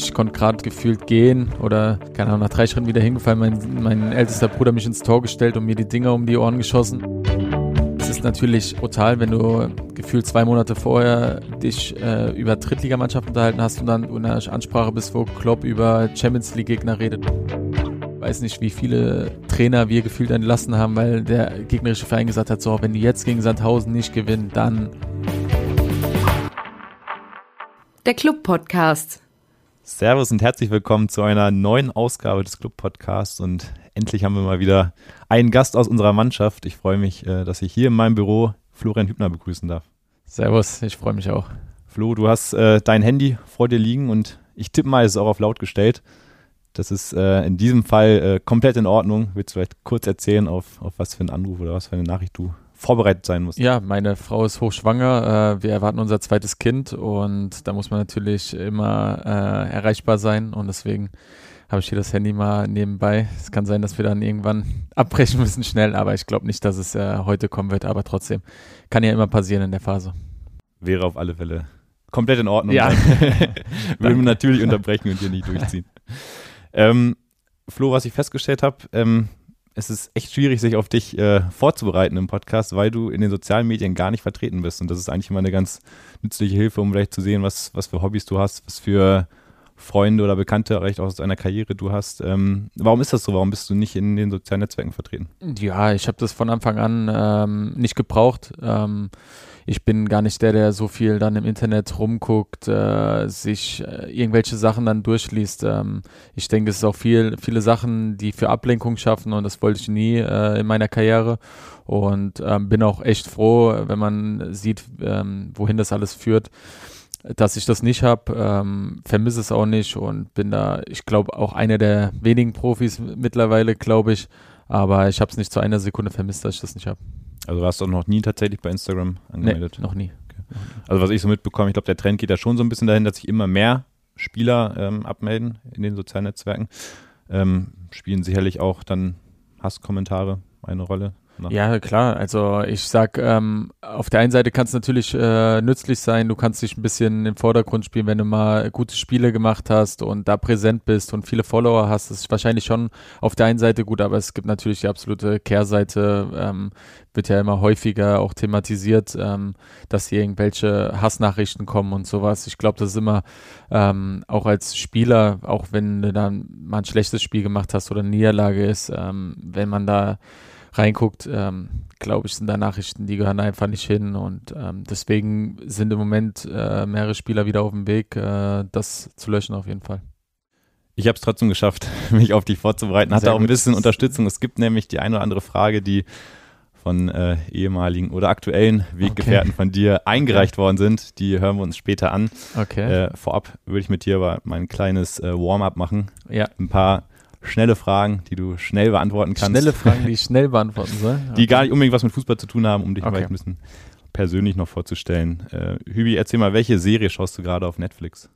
Ich konnte gerade gefühlt gehen oder, keine Ahnung, nach drei Schritten wieder hingefallen. Mein, mein ältester Bruder mich ins Tor gestellt und mir die Dinger um die Ohren geschossen. Es ist natürlich brutal, wenn du gefühlt zwei Monate vorher dich äh, über Drittligamannschaften unterhalten hast und dann in einer Ansprache bist, wo Klopp über Champions League-Gegner redet. Ich weiß nicht, wie viele Trainer wir gefühlt entlassen haben, weil der gegnerische Verein gesagt hat, so, wenn die jetzt gegen Sandhausen nicht gewinnen, dann der Club-Podcast. Servus und herzlich willkommen zu einer neuen Ausgabe des Club-Podcasts und endlich haben wir mal wieder einen Gast aus unserer Mannschaft. Ich freue mich, äh, dass ich hier in meinem Büro Florian Hübner begrüßen darf. Servus, ich freue mich auch. Flo, du hast äh, dein Handy vor dir liegen und ich tippe mal, es ist auch auf laut gestellt. Das ist äh, in diesem Fall äh, komplett in Ordnung. Willst du vielleicht kurz erzählen, auf, auf was für einen Anruf oder was für eine Nachricht du vorbereitet sein muss. Ja, meine Frau ist hochschwanger. Äh, wir erwarten unser zweites Kind und da muss man natürlich immer äh, erreichbar sein und deswegen habe ich hier das Handy mal nebenbei. Es kann sein, dass wir dann irgendwann abbrechen müssen schnell, aber ich glaube nicht, dass es äh, heute kommen wird, aber trotzdem kann ja immer passieren in der Phase. Wäre auf alle Fälle komplett in Ordnung. Ja. Würden wir natürlich unterbrechen und hier nicht durchziehen. Ähm, Flo, was ich festgestellt habe, ähm, es ist echt schwierig, sich auf dich äh, vorzubereiten im Podcast, weil du in den sozialen Medien gar nicht vertreten bist. Und das ist eigentlich immer eine ganz nützliche Hilfe, um vielleicht zu sehen, was, was für Hobbys du hast, was für Freunde oder Bekannte vielleicht aus deiner Karriere du hast. Ähm, warum ist das so? Warum bist du nicht in den sozialen Netzwerken vertreten? Ja, ich habe das von Anfang an ähm, nicht gebraucht. Ähm, ich bin gar nicht der, der so viel dann im Internet rumguckt, äh, sich äh, irgendwelche Sachen dann durchliest. Ähm, ich denke, es ist auch viel, viele Sachen, die für Ablenkung schaffen und das wollte ich nie äh, in meiner Karriere. Und ähm, bin auch echt froh, wenn man sieht, ähm, wohin das alles führt dass ich das nicht habe, ähm, vermisse es auch nicht und bin da, ich glaube, auch einer der wenigen Profis mittlerweile, glaube ich. Aber ich habe es nicht zu einer Sekunde vermisst, dass ich das nicht habe. Also warst du auch noch nie tatsächlich bei Instagram angemeldet? Nee, noch nie. Okay. Also was ich so mitbekomme, ich glaube, der Trend geht ja schon so ein bisschen dahin, dass sich immer mehr Spieler ähm, abmelden in den sozialen Netzwerken. Ähm, spielen sicherlich auch dann Hasskommentare eine Rolle. Ne? Ja, klar. Also ich sag, ähm, auf der einen Seite kann es natürlich äh, nützlich sein, du kannst dich ein bisschen im Vordergrund spielen, wenn du mal gute Spiele gemacht hast und da präsent bist und viele Follower hast, das ist wahrscheinlich schon auf der einen Seite gut, aber es gibt natürlich die absolute Kehrseite, ähm, wird ja immer häufiger auch thematisiert, ähm, dass hier irgendwelche Hassnachrichten kommen und sowas. Ich glaube, das ist immer ähm, auch als Spieler, auch wenn du dann mal ein schlechtes Spiel gemacht hast oder eine Niederlage ist, ähm, wenn man da reinguckt, ähm, glaube ich, sind da Nachrichten, die gehören einfach nicht hin. Und ähm, deswegen sind im Moment äh, mehrere Spieler wieder auf dem Weg, äh, das zu löschen auf jeden Fall. Ich habe es trotzdem geschafft, mich auf dich vorzubereiten. Hatte auch ein bisschen Unterstützung. Es gibt nämlich die eine oder andere Frage, die von äh, ehemaligen oder aktuellen Weggefährten okay. von dir eingereicht okay. worden sind. Die hören wir uns später an. Okay. Äh, vorab würde ich mit dir aber mein kleines äh, Warm-up machen. Ja. Ein paar schnelle Fragen, die du schnell beantworten kannst. Schnelle Fragen, die ich schnell beantworten soll? Okay. Die gar nicht unbedingt was mit Fußball zu tun haben, um dich okay. vielleicht ein bisschen persönlich noch vorzustellen. Äh, Hübi, erzähl mal, welche Serie schaust du gerade auf Netflix?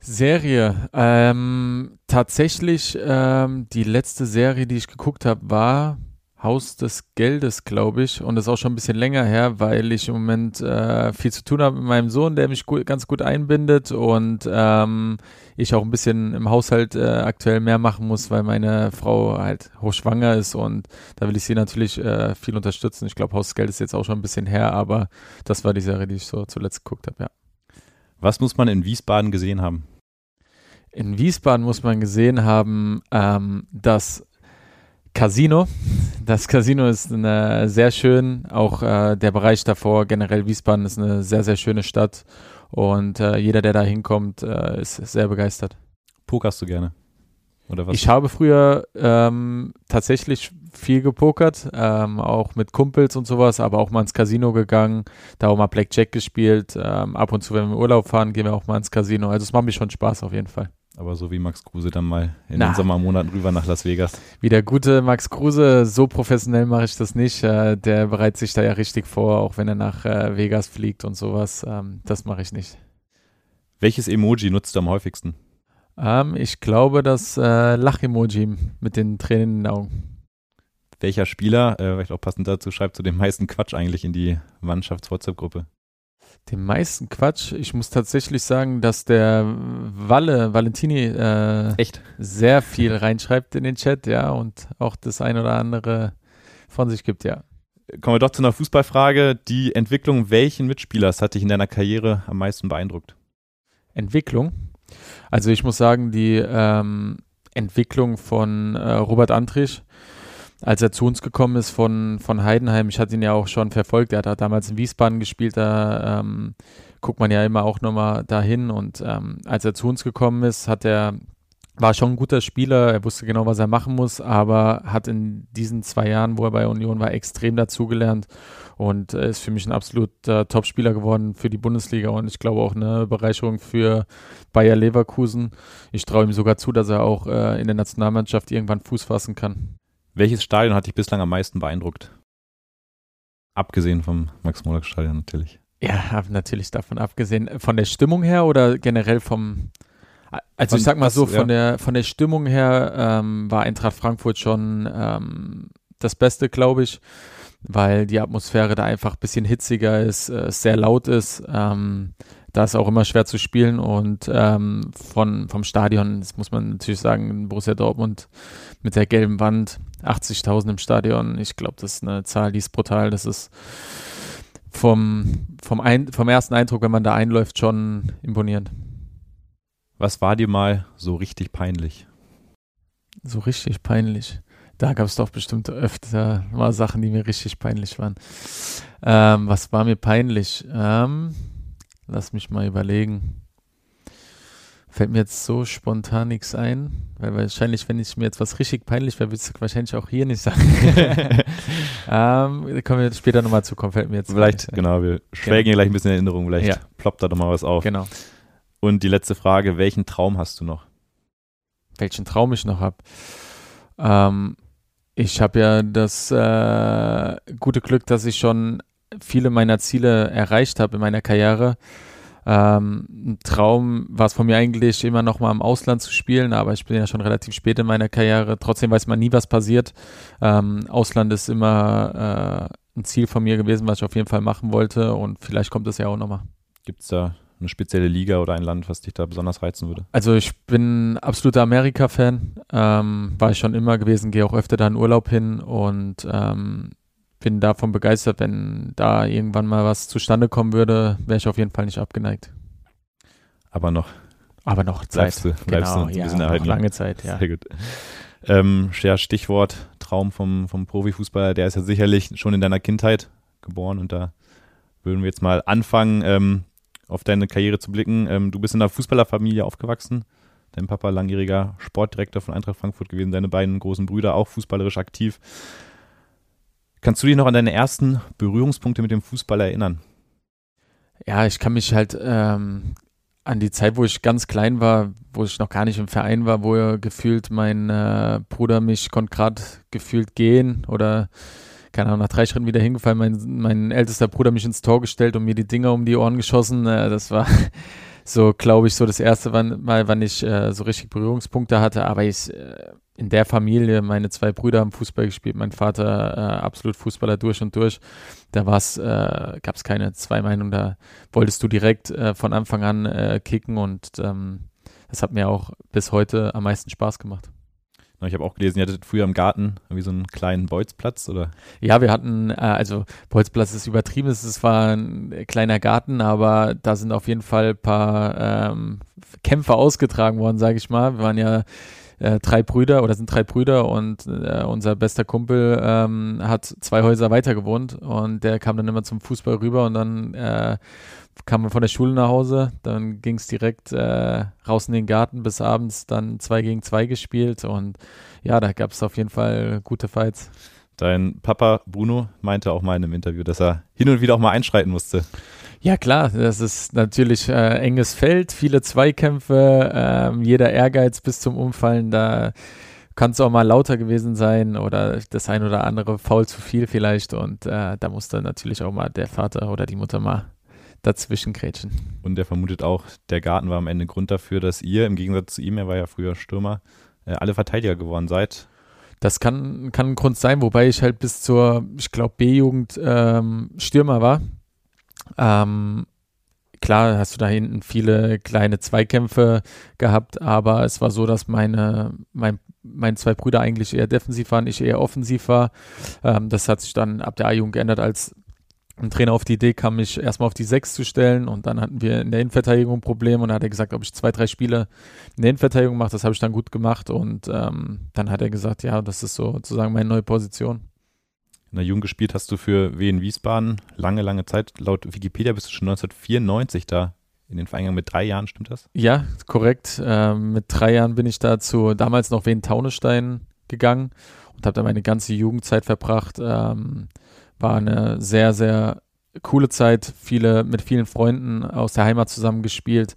Serie. Ähm, tatsächlich, ähm, die letzte Serie, die ich geguckt habe, war Haus des Geldes, glaube ich. Und das ist auch schon ein bisschen länger her, weil ich im Moment äh, viel zu tun habe mit meinem Sohn, der mich gut, ganz gut einbindet und ähm, ich auch ein bisschen im Haushalt äh, aktuell mehr machen muss, weil meine Frau halt hochschwanger ist und da will ich sie natürlich äh, viel unterstützen. Ich glaube, Haus des Geldes ist jetzt auch schon ein bisschen her, aber das war die Serie, die ich so zuletzt geguckt habe, ja. Was muss man in Wiesbaden gesehen haben? In Wiesbaden muss man gesehen haben, ähm, dass Casino. Das Casino ist eine sehr schön, auch äh, der Bereich davor, generell Wiesbaden ist eine sehr, sehr schöne Stadt und äh, jeder, der da hinkommt, äh, ist sehr begeistert. Pokerst du gerne? Oder was? Ich habe früher ähm, tatsächlich viel gepokert, ähm, auch mit Kumpels und sowas, aber auch mal ins Casino gegangen, da auch mal Blackjack gespielt. Ähm, ab und zu, wenn wir in Urlaub fahren, gehen wir auch mal ins Casino. Also es macht mir schon Spaß auf jeden Fall. Aber so wie Max Kruse dann mal in Na. den Sommermonaten rüber nach Las Vegas. Wie der gute Max Kruse, so professionell mache ich das nicht. Äh, der bereitet sich da ja richtig vor, auch wenn er nach äh, Vegas fliegt und sowas. Ähm, das mache ich nicht. Welches Emoji nutzt du am häufigsten? Ähm, ich glaube das äh, Lach-Emoji mit den Tränen in den Augen. Welcher Spieler, äh, vielleicht auch passend dazu, schreibt zu dem meisten Quatsch eigentlich in die Mannschafts-WhatsApp-Gruppe? Den meisten Quatsch. Ich muss tatsächlich sagen, dass der Walle, Valentini, äh, Echt? sehr viel reinschreibt in den Chat, ja, und auch das ein oder andere von sich gibt, ja. Kommen wir doch zu einer Fußballfrage. Die Entwicklung welchen Mitspielers hat dich in deiner Karriere am meisten beeindruckt? Entwicklung. Also ich muss sagen, die ähm, Entwicklung von äh, Robert Antrich, als er zu uns gekommen ist von, von Heidenheim, ich hatte ihn ja auch schon verfolgt, er hat da damals in Wiesbaden gespielt, da ähm, guckt man ja immer auch nochmal dahin und ähm, als er zu uns gekommen ist, hat er war schon ein guter Spieler, er wusste genau, was er machen muss, aber hat in diesen zwei Jahren, wo er bei Union war, extrem dazugelernt und äh, ist für mich ein absoluter Topspieler geworden für die Bundesliga und ich glaube auch eine Bereicherung für Bayer Leverkusen. Ich traue ihm sogar zu, dass er auch äh, in der Nationalmannschaft irgendwann Fuß fassen kann. Welches Stadion hat dich bislang am meisten beeindruckt? Abgesehen vom Max-Morlock-Stadion natürlich. Ja, natürlich davon abgesehen. Von der Stimmung her oder generell vom also von, ich sag mal so, von, ja. der, von der Stimmung her ähm, war Eintracht Frankfurt schon ähm, das Beste, glaube ich, weil die Atmosphäre da einfach ein bisschen hitziger ist, äh, sehr laut ist. Ähm, da ist auch immer schwer zu spielen und ähm, von, vom Stadion, das muss man natürlich sagen, Borussia Dortmund mit der gelben Wand, 80.000 im Stadion, ich glaube, das ist eine Zahl, die ist brutal, das ist vom, vom, ein, vom ersten Eindruck, wenn man da einläuft, schon imponierend. Was war dir mal so richtig peinlich? So richtig peinlich. Da gab es doch bestimmt öfter mal Sachen, die mir richtig peinlich waren. Ähm, was war mir peinlich? Ähm, lass mich mal überlegen. Fällt mir jetzt so spontan nichts ein, weil wahrscheinlich, wenn ich mir jetzt was richtig peinlich wäre, würde ich wahrscheinlich auch hier nicht sagen. ähm, kommen wir später nochmal zu, kommen, fällt mir jetzt. Vielleicht, genau, wir schwelgen genau. gleich ein bisschen in Erinnerung, vielleicht ja. ploppt da nochmal was auf. Genau. Und die letzte Frage, welchen Traum hast du noch? Welchen Traum ich noch habe? Ähm, ich habe ja das äh, gute Glück, dass ich schon viele meiner Ziele erreicht habe in meiner Karriere. Ähm, ein Traum war es von mir eigentlich immer noch mal im Ausland zu spielen, aber ich bin ja schon relativ spät in meiner Karriere. Trotzdem weiß man nie, was passiert. Ähm, Ausland ist immer äh, ein Ziel von mir gewesen, was ich auf jeden Fall machen wollte und vielleicht kommt es ja auch nochmal. Gibt es da eine spezielle Liga oder ein Land, was dich da besonders reizen würde? Also ich bin absoluter Amerika-Fan, ähm, war ich schon immer gewesen, gehe auch öfter da in Urlaub hin und ähm, bin davon begeistert, wenn da irgendwann mal was zustande kommen würde, wäre ich auf jeden Fall nicht abgeneigt. Aber noch. Aber noch Zeit. Bleibst du, bleibst genau, du ja, noch lange Zeit, ja. Sehr gut. Ähm, ja, Stichwort Traum vom, vom Profifußballer, der ist ja sicherlich schon in deiner Kindheit geboren und da würden wir jetzt mal anfangen. Ähm, auf deine Karriere zu blicken. Ähm, du bist in einer Fußballerfamilie aufgewachsen. Dein Papa langjähriger Sportdirektor von Eintracht Frankfurt gewesen, deine beiden großen Brüder auch fußballerisch aktiv. Kannst du dich noch an deine ersten Berührungspunkte mit dem Fußball erinnern? Ja, ich kann mich halt ähm, an die Zeit, wo ich ganz klein war, wo ich noch gar nicht im Verein war, wo gefühlt mein äh, Bruder mich konnte gerade gefühlt gehen oder keine Ahnung, nach drei Schritten wieder hingefallen, mein, mein ältester Bruder mich ins Tor gestellt und mir die Dinger um die Ohren geschossen. Äh, das war so, glaube ich, so das erste Mal, wann ich äh, so richtig Berührungspunkte hatte. Aber ich äh, in der Familie, meine zwei Brüder haben Fußball gespielt, mein Vater äh, absolut Fußballer durch und durch. Da war's, äh, gab es keine zwei Meinungen, da wolltest du direkt äh, von Anfang an äh, kicken und ähm, das hat mir auch bis heute am meisten Spaß gemacht. Ich habe auch gelesen, ihr hattet früher im Garten irgendwie so einen kleinen Bolzplatz, oder? Ja, wir hatten, äh, also Bolzplatz ist übertrieben, es war ein kleiner Garten, aber da sind auf jeden Fall ein paar ähm, Kämpfe ausgetragen worden, sage ich mal. Wir waren ja äh, drei Brüder oder sind drei Brüder und äh, unser bester Kumpel ähm, hat zwei Häuser weiter gewohnt und der kam dann immer zum Fußball rüber und dann äh, kam man von der Schule nach Hause, dann ging es direkt äh, raus in den Garten bis abends dann zwei gegen zwei gespielt und ja, da gab es auf jeden Fall gute Fights. Dein Papa Bruno meinte auch mal in einem Interview, dass er hin und wieder auch mal einschreiten musste. Ja klar, das ist natürlich äh, enges Feld, viele Zweikämpfe, äh, jeder Ehrgeiz bis zum Umfallen, da kann es auch mal lauter gewesen sein oder das ein oder andere faul zu viel vielleicht und äh, da musste natürlich auch mal der Vater oder die Mutter mal dazwischen grätschen. Und er vermutet auch, der Garten war am Ende Grund dafür, dass ihr, im Gegensatz zu ihm, er war ja früher Stürmer, äh, alle Verteidiger geworden seid. Das kann, kann ein Grund sein, wobei ich halt bis zur, ich glaube, B-Jugend ähm, Stürmer war. Ähm, klar hast du da hinten viele kleine Zweikämpfe gehabt, aber es war so, dass meine, mein, meine zwei Brüder eigentlich eher defensiv waren, ich eher offensiv war. Ähm, das hat sich dann ab der A-Jugend geändert, als ein Trainer auf die Idee kam, mich erstmal auf die Sechs zu stellen und dann hatten wir in der Innenverteidigung ein Problem und dann hat er gesagt, ob ich zwei, drei Spiele in der Innenverteidigung mache. Das habe ich dann gut gemacht und ähm, dann hat er gesagt, ja, das ist sozusagen meine neue Position. In der Jugend gespielt hast du für Wien Wiesbaden lange, lange Zeit. Laut Wikipedia bist du schon 1994 da in den Verein mit drei Jahren, stimmt das? Ja, korrekt. Ähm, mit drei Jahren bin ich da zu damals noch Wien Taunestein gegangen und habe da meine ganze Jugendzeit verbracht. Ähm, war eine sehr, sehr coole Zeit, viele, mit vielen Freunden aus der Heimat zusammengespielt,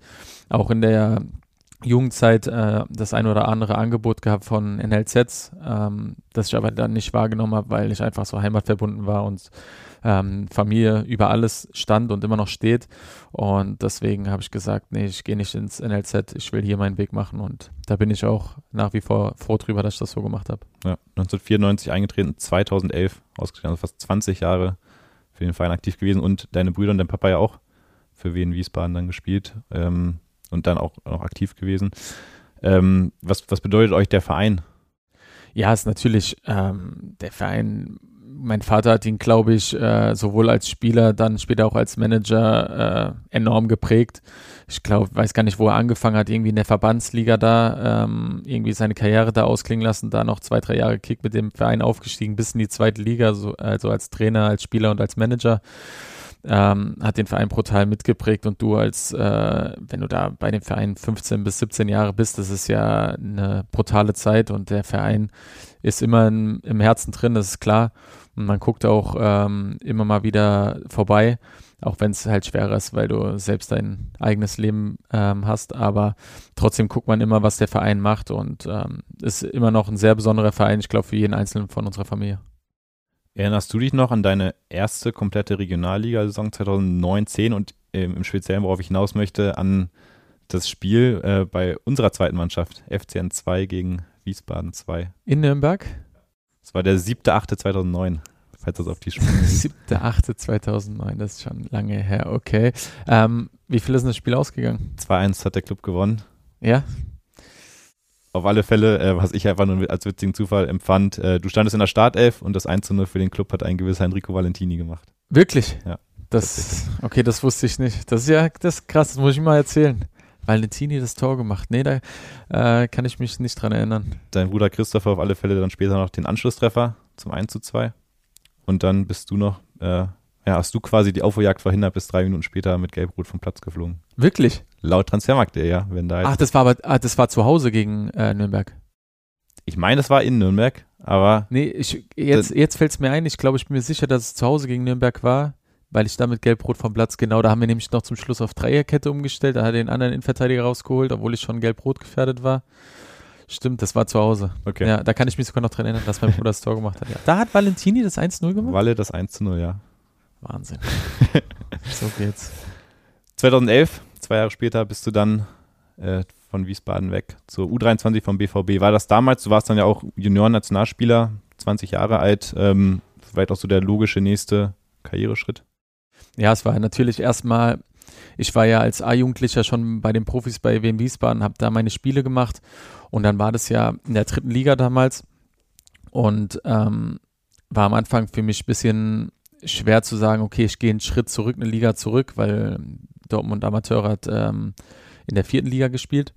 auch in der Jugendzeit äh, das ein oder andere Angebot gehabt von NLZs, ähm, das ich aber dann nicht wahrgenommen habe, weil ich einfach so heimatverbunden war und ähm, Familie über alles stand und immer noch steht. Und deswegen habe ich gesagt, nee, ich gehe nicht ins NLZ, ich will hier meinen Weg machen. Und da bin ich auch nach wie vor froh drüber, dass ich das so gemacht habe. Ja, 1994 eingetreten, 2011 ausgegangen, also fast 20 Jahre für den Verein aktiv gewesen und deine Brüder und dein Papa ja auch für Wien Wiesbaden dann gespielt ähm, und dann auch noch aktiv gewesen. Ähm, was, was bedeutet euch der Verein? Ja, ist natürlich ähm, der Verein mein Vater hat ihn, glaube ich, äh, sowohl als Spieler, dann später auch als Manager äh, enorm geprägt. Ich glaube, weiß gar nicht, wo er angefangen hat, irgendwie in der Verbandsliga da, ähm, irgendwie seine Karriere da ausklingen lassen, da noch zwei, drei Jahre Kick mit dem Verein aufgestiegen bis in die zweite Liga, so, also als Trainer, als Spieler und als Manager. Ähm, hat den Verein brutal mitgeprägt und du als, äh, wenn du da bei dem Verein 15 bis 17 Jahre bist, das ist ja eine brutale Zeit und der Verein ist immer in, im Herzen drin, das ist klar. Und man guckt auch ähm, immer mal wieder vorbei, auch wenn es halt schwerer ist, weil du selbst dein eigenes Leben ähm, hast. Aber trotzdem guckt man immer, was der Verein macht und ähm, ist immer noch ein sehr besonderer Verein, ich glaube, für jeden Einzelnen von unserer Familie. Erinnerst du dich noch an deine erste komplette Regionalliga-Saison 2019 und ähm, im Speziellen, worauf ich hinaus möchte, an das Spiel äh, bei unserer zweiten Mannschaft, FCN 2 gegen Wiesbaden 2? In Nürnberg? Das war der 7.8.2009, falls das auf die Spur 7.8.2009, das ist schon lange her, okay. Ähm, wie viel ist denn das Spiel ausgegangen? 2-1 hat der Club gewonnen. Ja. Auf alle Fälle, äh, was ich einfach nur als witzigen Zufall empfand, äh, du standest in der Startelf und das 1-0 für den Club hat ein gewisser Enrico Valentini gemacht. Wirklich? Ja. Das, okay, das wusste ich nicht. Das ist ja das ist krass, das muss ich mal erzählen. Valentini das Tor gemacht. Nee, da äh, kann ich mich nicht dran erinnern. Dein Bruder Christopher auf alle Fälle dann später noch den Anschlusstreffer zum 1 zu 2. Und dann bist du noch, äh, ja, hast du quasi die Aufholjagd verhindert, bis drei Minuten später mit Gelb-Rot vom Platz geflogen. Wirklich? Laut Transfermarkt.de, ja. Wenn da Ach, das war aber, ah, das war zu Hause gegen äh, Nürnberg. Ich meine, das war in Nürnberg, aber. Nee, ich, jetzt, jetzt fällt es mir ein, ich glaube, ich bin mir sicher, dass es zu Hause gegen Nürnberg war weil ich da mit Gelb-Rot vom Platz, genau, da haben wir nämlich noch zum Schluss auf Dreierkette umgestellt, da hat er den anderen Innenverteidiger rausgeholt, obwohl ich schon Gelb-Rot gefährdet war. Stimmt, das war zu Hause. Okay. Ja, da kann ich mich sogar noch dran erinnern, dass mein Bruder das Tor gemacht hat. Ja. Da hat Valentini das 1-0 gemacht? Walle das 1-0, ja. Wahnsinn. so geht's. 2011, zwei Jahre später, bist du dann äh, von Wiesbaden weg zur U23 vom BVB. War das damals, du warst dann ja auch Junioren-Nationalspieler, 20 Jahre alt, ähm, vielleicht auch so der logische nächste Karriereschritt? Ja, es war natürlich erstmal, ich war ja als A-Jugendlicher schon bei den Profis bei WM Wiesbaden, habe da meine Spiele gemacht und dann war das ja in der dritten Liga damals und ähm, war am Anfang für mich ein bisschen schwer zu sagen, okay, ich gehe einen Schritt zurück, eine Liga zurück, weil Dortmund Amateur hat ähm, in der vierten Liga gespielt.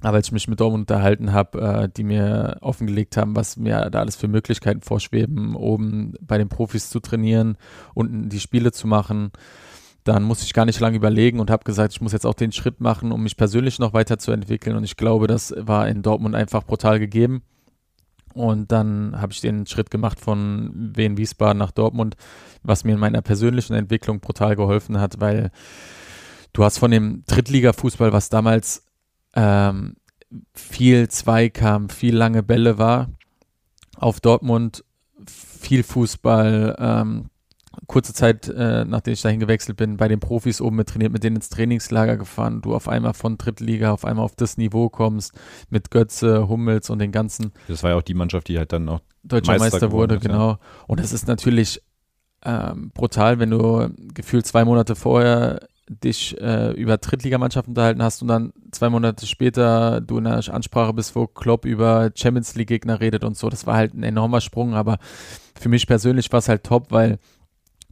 Aber als ich mich mit Dortmund unterhalten habe, äh, die mir offengelegt haben, was mir da alles für Möglichkeiten vorschweben, oben bei den Profis zu trainieren, unten die Spiele zu machen, dann musste ich gar nicht lange überlegen und habe gesagt, ich muss jetzt auch den Schritt machen, um mich persönlich noch weiterzuentwickeln. Und ich glaube, das war in Dortmund einfach brutal gegeben. Und dann habe ich den Schritt gemacht von Wien Wiesbaden nach Dortmund, was mir in meiner persönlichen Entwicklung brutal geholfen hat, weil du hast von dem Drittliga-Fußball, was damals ähm, viel Zweikampf, viel lange Bälle war. Auf Dortmund viel Fußball, ähm, kurze Zeit, äh, nachdem ich dahin gewechselt bin, bei den Profis oben mit trainiert, mit denen ins Trainingslager gefahren, du auf einmal von Drittliga auf einmal auf das Niveau kommst, mit Götze, Hummels und den ganzen. Das war ja auch die Mannschaft, die halt dann auch Deutscher Meister, Meister wurde, ist, genau. Ja. Und es ist natürlich ähm, brutal, wenn du gefühlt zwei Monate vorher dich äh, über Drittligamannschaften unterhalten hast und dann zwei Monate später du in einer Ansprache bist, wo Klopp über Champions League Gegner redet und so. Das war halt ein enormer Sprung, aber für mich persönlich war es halt top, weil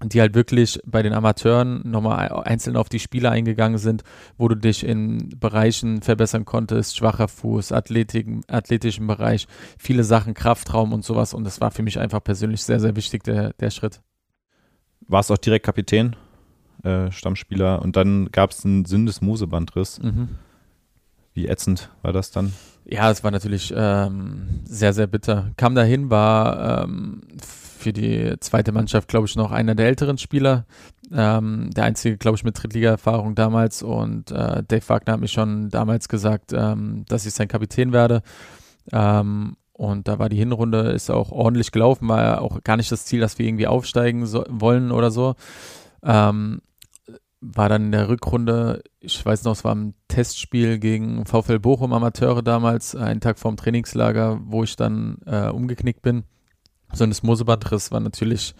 die halt wirklich bei den Amateuren nochmal einzeln auf die Spiele eingegangen sind, wo du dich in Bereichen verbessern konntest, schwacher Fuß, Athletik, athletischen Bereich, viele Sachen, Kraftraum und sowas und das war für mich einfach persönlich sehr, sehr wichtig, der, der Schritt. Warst auch direkt Kapitän, äh, Stammspieler und dann gab es einen Syndesmosebandriss. Mhm. Wie ätzend war das dann? Ja, es war natürlich ähm, sehr, sehr bitter. Kam dahin, war ähm, für die zweite Mannschaft, glaube ich, noch einer der älteren Spieler. Ähm, der einzige, glaube ich, mit Drittliga-Erfahrung damals. Und äh, Dave Wagner hat mir schon damals gesagt, ähm, dass ich sein Kapitän werde. Ähm, und da war die Hinrunde, ist auch ordentlich gelaufen, war auch gar nicht das Ziel, dass wir irgendwie aufsteigen so, wollen oder so. Ähm, war dann in der Rückrunde, ich weiß noch, es war ein Testspiel gegen VfL Bochum Amateure damals, einen Tag vorm Trainingslager, wo ich dann äh, umgeknickt bin so ein Mosebandriss war natürlich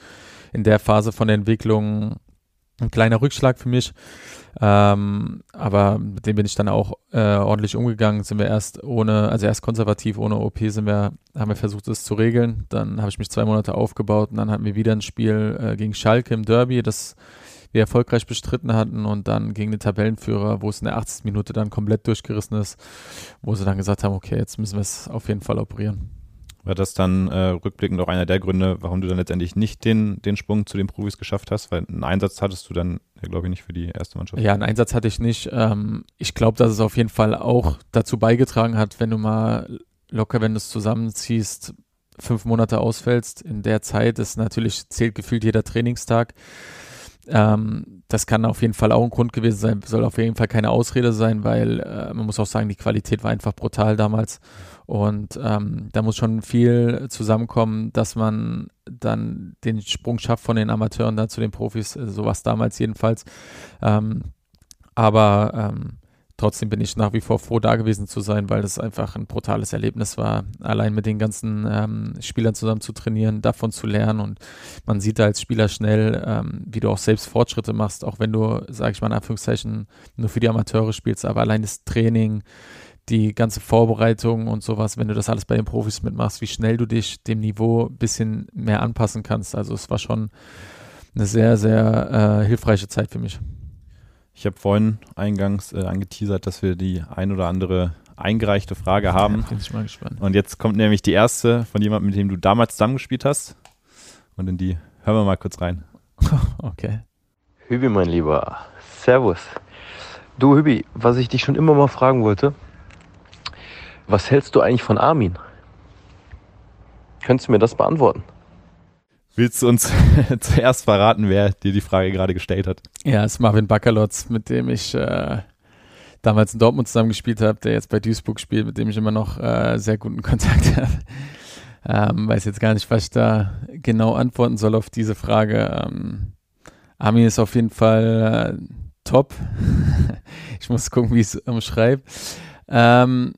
in der Phase von der Entwicklung ein kleiner Rückschlag für mich. Ähm, aber mit dem bin ich dann auch äh, ordentlich umgegangen. Sind wir erst ohne, also erst konservativ ohne OP sind wir, haben wir versucht, das zu regeln. Dann habe ich mich zwei Monate aufgebaut und dann hatten wir wieder ein Spiel äh, gegen Schalke im Derby, das wir erfolgreich bestritten hatten und dann gegen den Tabellenführer, wo es in der 80. Minute dann komplett durchgerissen ist, wo sie dann gesagt haben, okay, jetzt müssen wir es auf jeden Fall operieren. War das dann äh, rückblickend auch einer der Gründe, warum du dann letztendlich nicht den, den Sprung zu den Profis geschafft hast? Weil einen Einsatz hattest du dann, ja, glaube ich, nicht für die erste Mannschaft. Ja, einen Einsatz hatte ich nicht. Ähm, ich glaube, dass es auf jeden Fall auch dazu beigetragen hat, wenn du mal locker, wenn du es zusammenziehst, fünf Monate ausfällst. In der Zeit ist natürlich, zählt gefühlt jeder Trainingstag. Ähm, das kann auf jeden Fall auch ein Grund gewesen sein, soll auf jeden Fall keine Ausrede sein, weil äh, man muss auch sagen, die Qualität war einfach brutal damals. Und ähm, da muss schon viel zusammenkommen, dass man dann den Sprung schafft von den Amateuren dann zu den Profis, äh, sowas damals jedenfalls. Ähm, aber ähm, trotzdem bin ich nach wie vor froh, da gewesen zu sein, weil das einfach ein brutales Erlebnis war, allein mit den ganzen ähm, Spielern zusammen zu trainieren, davon zu lernen. Und man sieht da als Spieler schnell, ähm, wie du auch selbst Fortschritte machst, auch wenn du, sage ich mal in Anführungszeichen, nur für die Amateure spielst, aber allein das Training, die ganze Vorbereitung und sowas, wenn du das alles bei den Profis mitmachst, wie schnell du dich dem Niveau ein bisschen mehr anpassen kannst. Also es war schon eine sehr, sehr äh, hilfreiche Zeit für mich. Ich habe vorhin eingangs äh, angeteasert, dass wir die ein oder andere eingereichte Frage haben. Ja, bin ich mal gespannt. Und jetzt kommt nämlich die erste von jemandem, mit dem du damals zusammengespielt hast. Und in die hören wir mal kurz rein. okay. Hübi, mein Lieber. Servus. Du, Hübi, was ich dich schon immer mal fragen wollte, was hältst du eigentlich von Armin? Könntest du mir das beantworten? Willst du uns zuerst verraten, wer dir die Frage gerade gestellt hat? Ja, es ist Marvin Bakalotz, mit dem ich äh, damals in Dortmund zusammen gespielt habe, der jetzt bei Duisburg spielt, mit dem ich immer noch äh, sehr guten Kontakt habe. Ähm, weiß jetzt gar nicht, was ich da genau antworten soll auf diese Frage. Ähm, Armin ist auf jeden Fall äh, top. ich muss gucken, wie ich es umschreibe. Ähm,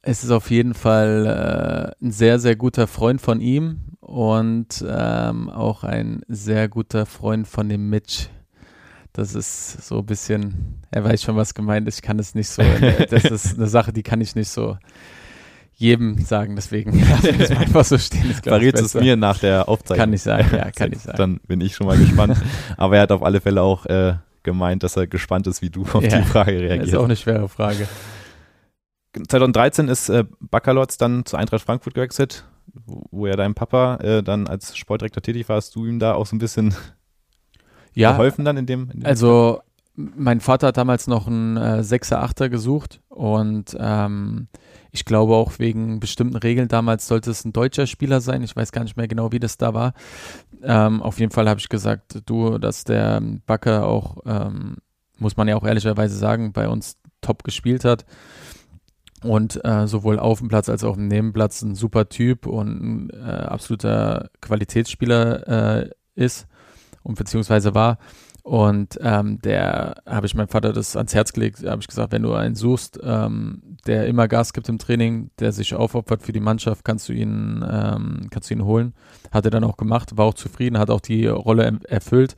es ist auf jeden Fall äh, ein sehr, sehr guter Freund von ihm und ähm, auch ein sehr guter Freund von dem Mitch. Das ist so ein bisschen, er weiß schon, was gemeint ist. Ich kann es nicht so, das ist eine Sache, die kann ich nicht so jedem sagen, deswegen lasse ich es einfach so stehen. Verrätst es mir nach der Aufzeichnung. Kann ich sagen, ja, kann ich sagen. Dann bin ich schon mal gespannt. Aber er hat auf alle Fälle auch äh, gemeint, dass er gespannt ist, wie du auf ja, die Frage reagierst. Das ist auch eine schwere Frage. 2013 ist äh, Baccalords dann zu Eintracht Frankfurt gewechselt, wo ja dein Papa äh, dann als Sportdirektor tätig war. Hast du ihm da auch so ein bisschen ja, geholfen dann in dem? In dem also mein Vater hat damals noch einen äh, Sechser, Achter gesucht und ähm, ich glaube auch wegen bestimmten Regeln damals sollte es ein deutscher Spieler sein. Ich weiß gar nicht mehr genau, wie das da war. Ähm, auf jeden Fall habe ich gesagt, du, dass der Backer auch, ähm, muss man ja auch ehrlicherweise sagen, bei uns top gespielt hat und äh, sowohl auf dem Platz als auch im Nebenplatz ein super Typ und ein äh, absoluter Qualitätsspieler äh, ist und beziehungsweise war. Und ähm, der habe ich meinem Vater das ans Herz gelegt, habe ich gesagt, wenn du einen suchst, ähm, der immer Gas gibt im Training, der sich aufopfert für die Mannschaft, kannst du ihn, ähm, kannst du ihn holen. Hat er dann auch gemacht, war auch zufrieden, hat auch die Rolle erfüllt.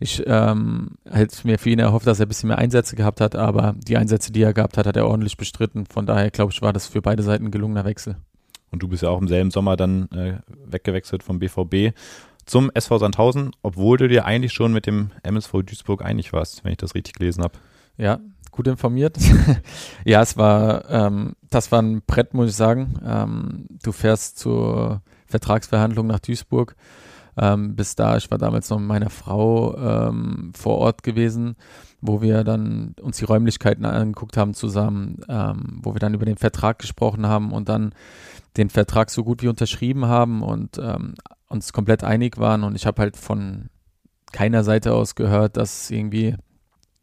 Ich ähm, hätte mir für ihn erhofft, dass er ein bisschen mehr Einsätze gehabt hat, aber die Einsätze, die er gehabt hat, hat er ordentlich bestritten. Von daher, glaube ich, war das für beide Seiten ein gelungener Wechsel. Und du bist ja auch im selben Sommer dann äh, weggewechselt vom BVB zum SV Sandhausen, obwohl du dir eigentlich schon mit dem MSV Duisburg einig warst, wenn ich das richtig gelesen habe. Ja, gut informiert. ja, es war, ähm, das war ein Brett, muss ich sagen. Ähm, du fährst zur Vertragsverhandlung nach Duisburg. Ähm, bis da, ich war damals noch mit meiner Frau ähm, vor Ort gewesen, wo wir dann uns die Räumlichkeiten angeguckt haben zusammen, ähm, wo wir dann über den Vertrag gesprochen haben und dann den Vertrag so gut wie unterschrieben haben und ähm, uns komplett einig waren. Und ich habe halt von keiner Seite aus gehört, dass es irgendwie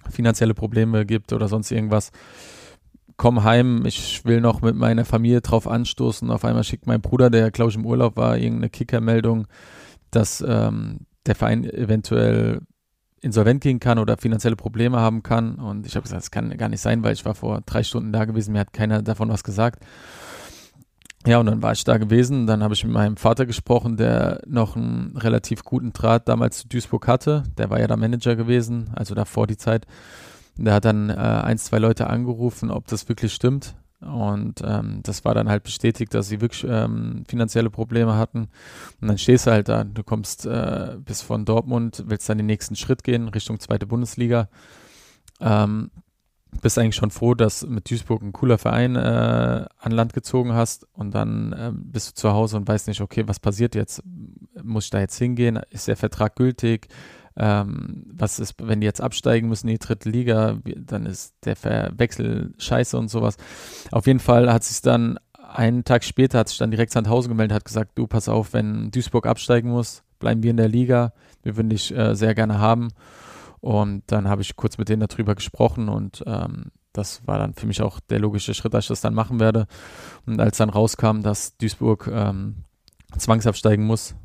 finanzielle Probleme gibt oder sonst irgendwas. Komm heim, ich will noch mit meiner Familie drauf anstoßen. Auf einmal schickt mein Bruder, der glaube ich im Urlaub war, irgendeine Kickermeldung, dass ähm, der Verein eventuell insolvent gehen kann oder finanzielle Probleme haben kann. Und ich habe gesagt, das kann gar nicht sein, weil ich war vor drei Stunden da gewesen, mir hat keiner davon was gesagt. Ja, und dann war ich da gewesen. Dann habe ich mit meinem Vater gesprochen, der noch einen relativ guten Draht damals zu Duisburg hatte. Der war ja da Manager gewesen, also davor die Zeit. Der hat dann äh, ein, zwei Leute angerufen, ob das wirklich stimmt. Und ähm, das war dann halt bestätigt, dass sie wirklich ähm, finanzielle Probleme hatten. Und dann stehst du halt da. Du kommst äh, bis von Dortmund, willst dann den nächsten Schritt gehen, Richtung zweite Bundesliga. Ähm, bist eigentlich schon froh, dass mit Duisburg ein cooler Verein äh, an Land gezogen hast und dann äh, bist du zu Hause und weißt nicht, okay, was passiert jetzt? Muss ich da jetzt hingehen? Ist der Vertrag gültig? Ähm, was ist, wenn die jetzt absteigen müssen in die dritte Liga? Dann ist der Verwechsel scheiße und sowas. Auf jeden Fall hat sich dann einen Tag später hat sich dann direkt Sandhausen gemeldet, hat gesagt, du pass auf, wenn Duisburg absteigen muss, bleiben wir in der Liga. Wir würden dich äh, sehr gerne haben. Und dann habe ich kurz mit denen darüber gesprochen und ähm, das war dann für mich auch der logische Schritt, dass ich das dann machen werde. Und als dann rauskam, dass Duisburg ähm, zwangsabsteigen muss,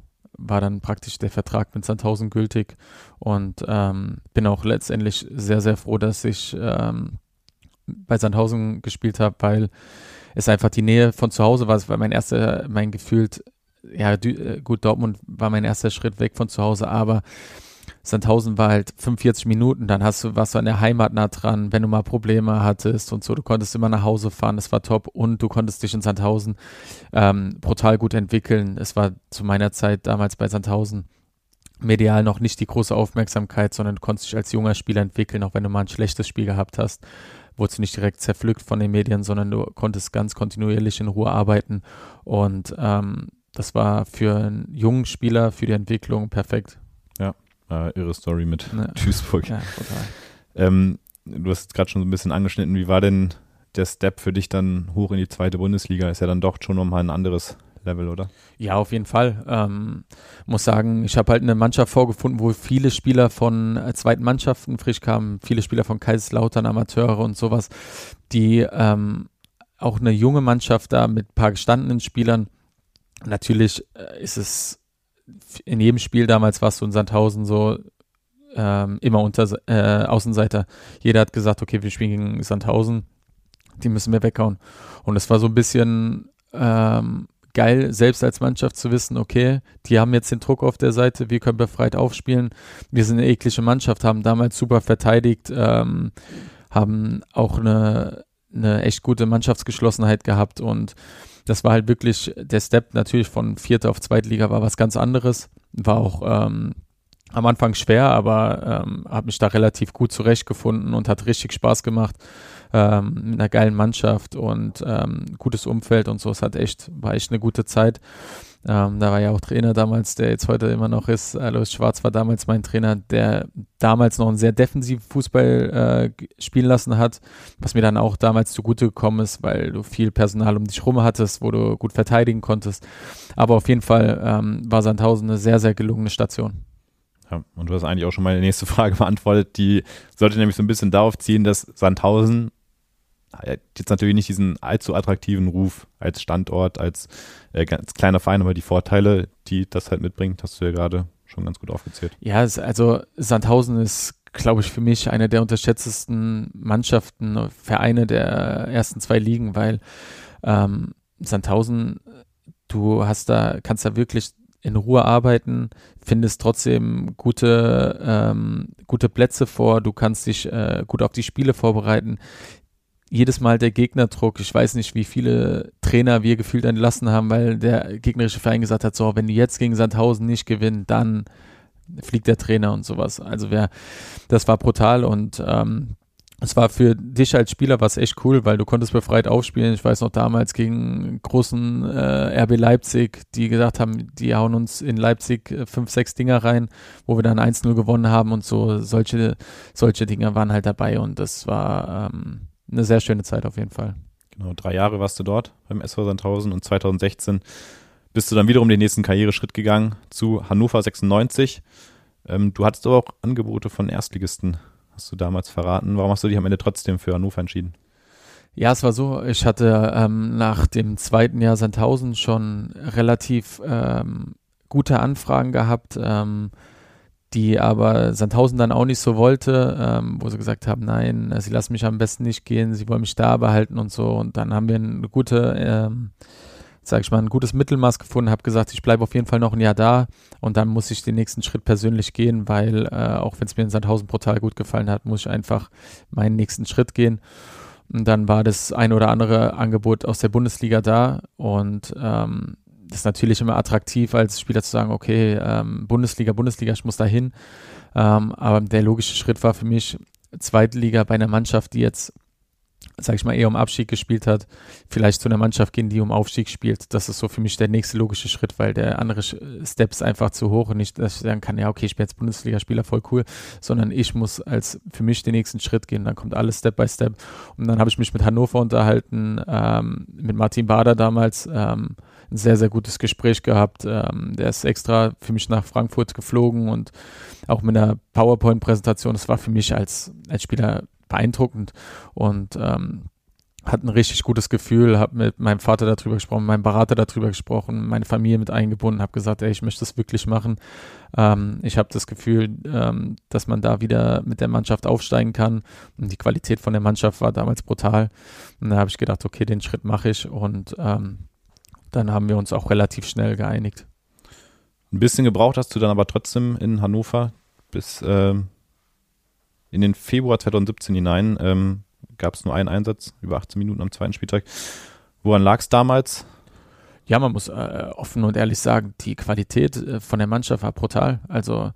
war dann praktisch der Vertrag mit Sandhausen gültig und ähm, bin auch letztendlich sehr, sehr froh, dass ich ähm, bei Sandhausen gespielt habe, weil es einfach die Nähe von zu Hause war. Es war mein erster, mein gefühlt, ja, äh, gut, Dortmund war mein erster Schritt weg von zu Hause, aber Sandhausen war halt 45 Minuten, dann hast du, warst du an der Heimat nah dran, wenn du mal Probleme hattest und so, du konntest immer nach Hause fahren, das war top und du konntest dich in Sandhausen ähm, brutal gut entwickeln. Es war zu meiner Zeit damals bei Sandhausen medial noch nicht die große Aufmerksamkeit, sondern du konntest dich als junger Spieler entwickeln, auch wenn du mal ein schlechtes Spiel gehabt hast, wurdest du nicht direkt zerpflückt von den Medien, sondern du konntest ganz kontinuierlich in Ruhe arbeiten und ähm, das war für einen jungen Spieler, für die Entwicklung perfekt. Äh, irre Story mit ja. Duisburg. Ja. Ähm, du hast gerade schon so ein bisschen angeschnitten. Wie war denn der Step für dich dann hoch in die zweite Bundesliga? Ist ja dann doch schon nochmal ein anderes Level, oder? Ja, auf jeden Fall. Ähm, muss sagen, ich habe halt eine Mannschaft vorgefunden, wo viele Spieler von äh, zweiten Mannschaften frisch kamen, viele Spieler von Kaiserslautern, Amateure und sowas, die ähm, auch eine junge Mannschaft da mit ein paar gestandenen Spielern. Natürlich äh, ist es in jedem Spiel damals warst du in Sandhausen so ähm, immer unter äh, Außenseiter. Jeder hat gesagt, okay, wir spielen gegen Sandhausen, die müssen wir weghauen. Und es war so ein bisschen ähm, geil, selbst als Mannschaft zu wissen, okay, die haben jetzt den Druck auf der Seite, wir können befreit aufspielen. Wir sind eine eklige Mannschaft, haben damals super verteidigt, ähm, haben auch eine, eine echt gute Mannschaftsgeschlossenheit gehabt und das war halt wirklich der Step natürlich von Vierter auf Zweitliga war was ganz anderes. War auch ähm, am Anfang schwer, aber ähm, habe mich da relativ gut zurechtgefunden und hat richtig Spaß gemacht ähm, mit einer geilen Mannschaft und ähm, gutes Umfeld und so. Es hat echt, war echt eine gute Zeit. Ähm, da war ja auch Trainer damals, der jetzt heute immer noch ist. Alois Schwarz war damals mein Trainer, der damals noch einen sehr defensiven Fußball äh, spielen lassen hat, was mir dann auch damals zugute gekommen ist, weil du viel Personal um dich rum hattest, wo du gut verteidigen konntest. Aber auf jeden Fall ähm, war Sandhausen eine sehr, sehr gelungene Station. Ja, und du hast eigentlich auch schon meine nächste Frage beantwortet. Die sollte nämlich so ein bisschen darauf ziehen, dass Sandhausen jetzt natürlich nicht diesen allzu attraktiven Ruf als Standort, als äh, ganz kleiner Verein, aber die Vorteile, die das halt mitbringt, hast du ja gerade schon ganz gut aufgezählt. Ja, also Sandhausen ist, glaube ich, für mich eine der unterschätztesten Mannschaften, Vereine der ersten zwei Ligen, weil ähm, Sandhausen, du hast da, kannst da wirklich in Ruhe arbeiten, findest trotzdem gute, ähm, gute Plätze vor, du kannst dich äh, gut auf die Spiele vorbereiten. Jedes Mal der Gegnerdruck, ich weiß nicht, wie viele Trainer wir gefühlt entlassen haben, weil der gegnerische Verein gesagt hat, so, wenn die jetzt gegen Sandhausen nicht gewinnen, dann fliegt der Trainer und sowas. Also wer, das war brutal und ähm, es war für dich als Spieler was echt cool, weil du konntest befreit aufspielen. Ich weiß noch damals gegen großen äh, RB Leipzig, die gesagt haben, die hauen uns in Leipzig äh, fünf, sechs Dinger rein, wo wir dann 1-0 gewonnen haben und so. Solche, solche Dinger waren halt dabei und das war ähm, eine sehr schöne Zeit auf jeden Fall. Genau, drei Jahre warst du dort beim SV Sandhausen und 2016 bist du dann wiederum den nächsten Karriereschritt gegangen zu Hannover 96. Ähm, du hattest aber auch Angebote von Erstligisten hast du damals verraten. Warum hast du dich am Ende trotzdem für Hannover entschieden? Ja, es war so, ich hatte ähm, nach dem zweiten Jahr Sandhausen schon relativ ähm, gute Anfragen gehabt, ähm, die aber Sandhausen dann auch nicht so wollte, ähm, wo sie gesagt haben, nein, sie lassen mich am besten nicht gehen, sie wollen mich da behalten und so. Und dann haben wir eine gute ähm, sage ich mal, ein gutes Mittelmaß gefunden, habe gesagt, ich bleibe auf jeden Fall noch ein Jahr da und dann muss ich den nächsten Schritt persönlich gehen, weil äh, auch wenn es mir in Sandhausen brutal gut gefallen hat, muss ich einfach meinen nächsten Schritt gehen. Und dann war das ein oder andere Angebot aus der Bundesliga da und ähm, ist natürlich immer attraktiv als Spieler zu sagen, okay, ähm, Bundesliga, Bundesliga, ich muss da hin. Ähm, aber der logische Schritt war für mich Zweitliga bei einer Mannschaft, die jetzt sag ich mal, eher um Abstieg gespielt hat, vielleicht zu einer Mannschaft gehen, die um Aufstieg spielt. Das ist so für mich der nächste logische Schritt, weil der andere Step ist einfach zu hoch und nicht, dass ich sagen kann, ja, okay, ich bin jetzt Bundesligaspieler, voll cool, sondern ich muss als für mich den nächsten Schritt gehen. Dann kommt alles Step by Step. Und dann habe ich mich mit Hannover unterhalten, ähm, mit Martin Bader damals, ähm, ein sehr, sehr gutes Gespräch gehabt. Ähm, der ist extra für mich nach Frankfurt geflogen und auch mit einer PowerPoint-Präsentation. Das war für mich als, als Spieler beeindruckend und ähm, hat ein richtig gutes Gefühl, habe mit meinem Vater darüber gesprochen, meinem Berater darüber gesprochen, meine Familie mit eingebunden, habe gesagt, ey, ich möchte das wirklich machen. Ähm, ich habe das Gefühl, ähm, dass man da wieder mit der Mannschaft aufsteigen kann und die Qualität von der Mannschaft war damals brutal. Und da habe ich gedacht, okay, den Schritt mache ich und ähm, dann haben wir uns auch relativ schnell geeinigt. Ein bisschen gebraucht hast du dann aber trotzdem in Hannover bis ähm, in den Februar 2017 hinein ähm, gab es nur einen Einsatz, über 18 Minuten am zweiten Spieltag. Woran lag es damals? Ja, man muss äh, offen und ehrlich sagen, die Qualität äh, von der Mannschaft war brutal. Also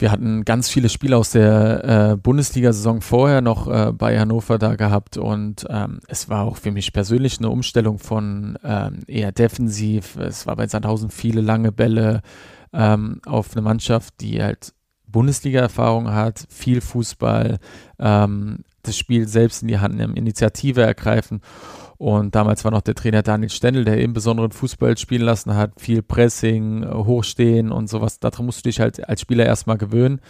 wir hatten ganz viele Spiele aus der äh, Bundesliga-Saison vorher noch äh, bei Hannover da gehabt und ähm, es war auch für mich persönlich eine Umstellung von ähm, eher defensiv. Es war bei Sandhausen viele lange Bälle ähm, auf eine Mannschaft, die halt Bundesliga-Erfahrung hat, viel Fußball, ähm, das Spiel selbst in die Hand nehmen, Initiative ergreifen. Und damals war noch der Trainer Daniel Stendel, der eben besonderen Fußball spielen lassen hat, viel Pressing, Hochstehen und sowas. Daran musst du dich halt als Spieler erstmal gewöhnen.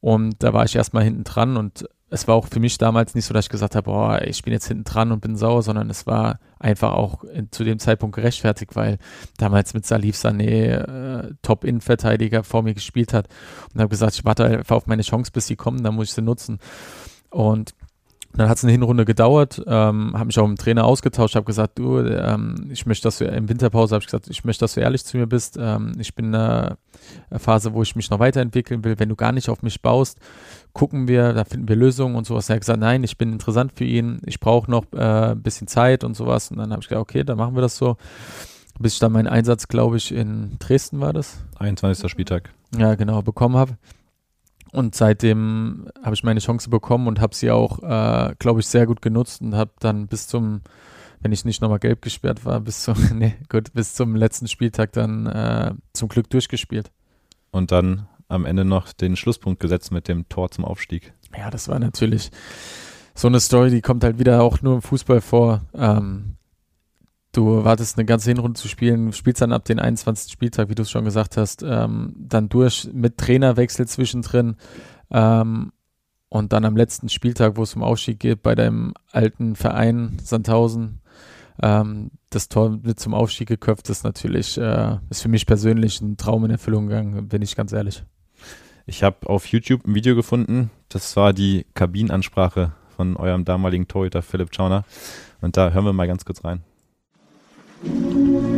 Und da war ich erstmal hinten dran und es war auch für mich damals nicht so, dass ich gesagt habe, boah, ich bin jetzt hinten dran und bin sauer, sondern es war einfach auch zu dem Zeitpunkt gerechtfertigt, weil damals mit Salif Sané äh, Top-In-Verteidiger vor mir gespielt hat und habe gesagt, ich warte einfach auf meine Chance, bis sie kommen, dann muss ich sie nutzen. Und dann hat es eine Hinrunde gedauert, ähm, habe mich auch mit dem Trainer ausgetauscht, habe gesagt, du, ähm, ich möchte, dass du in Winterpause, habe ich gesagt, ich möchte, dass du ehrlich zu mir bist. Ähm, ich bin in einer Phase, wo ich mich noch weiterentwickeln will. Wenn du gar nicht auf mich baust, gucken wir, da finden wir Lösungen und sowas. Er hat gesagt, nein, ich bin interessant für ihn, ich brauche noch äh, ein bisschen Zeit und sowas. Und dann habe ich gesagt, okay, dann machen wir das so. Bis ich dann meinen Einsatz, glaube ich, in Dresden war das. 21. Spieltag. Ja, genau, bekommen habe. Und seitdem habe ich meine Chance bekommen und habe sie auch, äh, glaube ich, sehr gut genutzt und habe dann bis zum, wenn ich nicht nochmal gelb gesperrt war, bis zum, nee, gut, bis zum letzten Spieltag dann äh, zum Glück durchgespielt. Und dann am Ende noch den Schlusspunkt gesetzt mit dem Tor zum Aufstieg. Ja, das war natürlich so eine Story, die kommt halt wieder auch nur im Fußball vor. Ähm, du wartest eine ganze Hinrunde zu spielen, spielst dann ab den 21. Spieltag, wie du es schon gesagt hast, ähm, dann durch mit Trainerwechsel zwischendrin ähm, und dann am letzten Spieltag, wo es um Aufstieg geht, bei deinem alten Verein Sandhausen, ähm, das Tor mit zum Aufstieg geköpft ist natürlich, äh, ist für mich persönlich ein Traum in Erfüllung gegangen, bin ich ganz ehrlich. Ich habe auf YouTube ein Video gefunden, das war die Kabinenansprache von eurem damaligen Torhüter Philipp Schauner und da hören wir mal ganz kurz rein. Música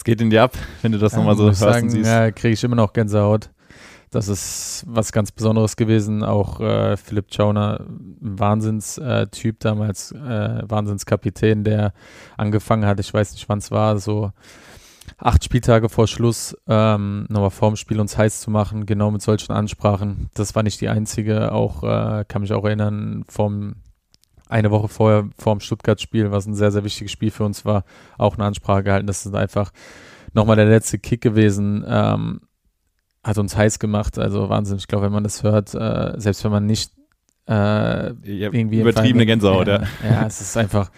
Was geht in dir ab, wenn du das nochmal so hörst sagen, und siehst? Ja, kriege ich immer noch Gänsehaut. Das ist was ganz Besonderes gewesen. Auch äh, Philipp Schauner, ein Wahnsinnstyp damals, äh, Wahnsinnskapitän, der angefangen hat, ich weiß nicht, wann es war, so acht Spieltage vor Schluss ähm, nochmal vorm Spiel uns heiß zu machen, genau mit solchen Ansprachen. Das war nicht die einzige, auch äh, kann mich auch erinnern, vom eine Woche vorher vorm Stuttgart-Spiel, was ein sehr, sehr wichtiges Spiel für uns war, auch eine Ansprache gehalten. Das ist einfach nochmal der letzte Kick gewesen. Ähm, hat uns heiß gemacht, also Wahnsinn. Ich glaube, wenn man das hört, äh, selbst wenn man nicht äh, irgendwie übertriebene Gänsehaut, ja. ja. es ist einfach,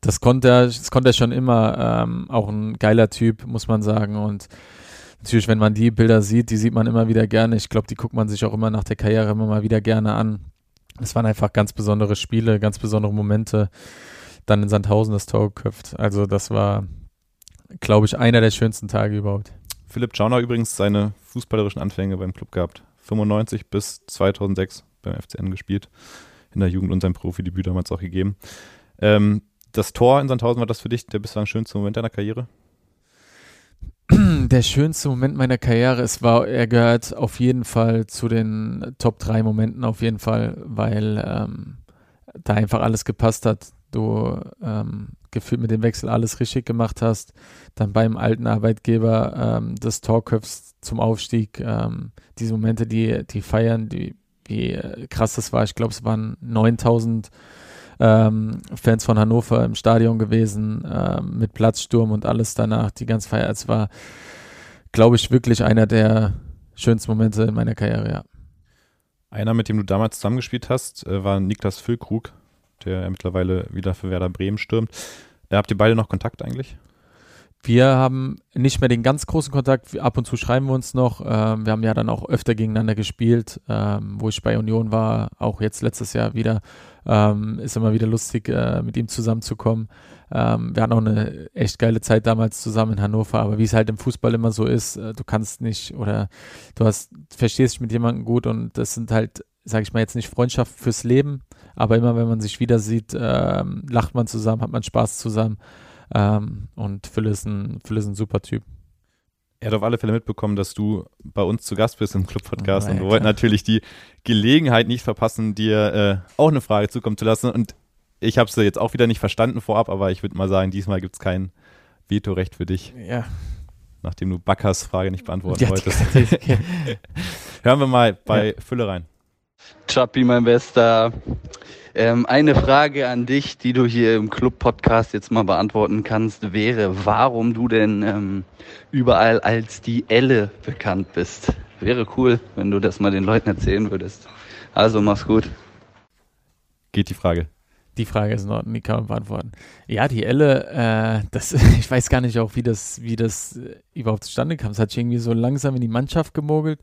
das konnte er, das konnte er schon immer, ähm, auch ein geiler Typ, muss man sagen. Und natürlich, wenn man die Bilder sieht, die sieht man immer wieder gerne. Ich glaube, die guckt man sich auch immer nach der Karriere immer mal wieder gerne an. Es waren einfach ganz besondere Spiele, ganz besondere Momente. Dann in Sandhausen das Tor geköpft. Also das war, glaube ich, einer der schönsten Tage überhaupt. Philipp Schauner übrigens seine fußballerischen Anfänge beim Club gehabt. 95 bis 2006 beim FCN gespielt. In der Jugend und sein Profidebüt damals auch gegeben. Ähm, das Tor in Sandhausen war das für dich der bislang schönste Moment deiner Karriere? Der schönste Moment meiner Karriere, es war, er gehört auf jeden Fall zu den Top 3 Momenten auf jeden Fall, weil ähm, da einfach alles gepasst hat. Du ähm, gefühlt mit dem Wechsel alles richtig gemacht hast, dann beim alten Arbeitgeber ähm, des Torköpfs zum Aufstieg, ähm, diese Momente, die, die feiern, die, wie äh, krass das war. Ich glaube, es waren 9000 ähm, Fans von Hannover im Stadion gewesen, ähm, mit Platzsturm und alles danach, die ganze Feier. Es war, glaube ich, wirklich einer der schönsten Momente in meiner Karriere, ja. Einer, mit dem du damals zusammengespielt hast, äh, war Niklas Füllkrug, der mittlerweile wieder für Werder Bremen stürmt. Äh, habt ihr beide noch Kontakt eigentlich? Wir haben nicht mehr den ganz großen Kontakt, ab und zu schreiben wir uns noch. Ähm, wir haben ja dann auch öfter gegeneinander gespielt, ähm, wo ich bei Union war, auch jetzt letztes Jahr wieder. Ähm, ist immer wieder lustig, äh, mit ihm zusammenzukommen. Ähm, wir hatten auch eine echt geile Zeit damals zusammen in Hannover, aber wie es halt im Fußball immer so ist, äh, du kannst nicht oder du hast, verstehst dich mit jemandem gut und das sind halt, sage ich mal jetzt nicht Freundschaft fürs Leben, aber immer wenn man sich wieder sieht, ähm, lacht man zusammen, hat man Spaß zusammen. Ähm, und Phil ist, ein, Phil ist ein super Typ. Er hat auf alle Fälle mitbekommen, dass du bei uns zu Gast bist im Club-Podcast Ja, und wir wollten natürlich die Gelegenheit nicht verpassen, dir äh, auch eine Frage zukommen zu lassen. Und ich habe sie jetzt auch wieder nicht verstanden vorab, aber ich würde mal sagen, diesmal gibt es kein Vetorecht für dich, Ja, nachdem du Backers Frage nicht beantworten Ja, wolltest. Hören wir mal bei Fülle rein. Chappi, mein Bester. Ähm, eine Frage an dich, die du hier im Club-Podcast jetzt mal beantworten kannst, wäre, warum du denn ähm, überall als die Elle bekannt bist. Wäre cool, wenn du das mal den Leuten erzählen würdest. Also mach's gut. Geht die Frage. Die Frage ist in Ordnung, die kann man beantworten. Ja, die Elle, äh, das, ich weiß gar nicht auch, wie das, wie das äh, überhaupt zustande kam. Es hat sich irgendwie so langsam in die Mannschaft gemogelt,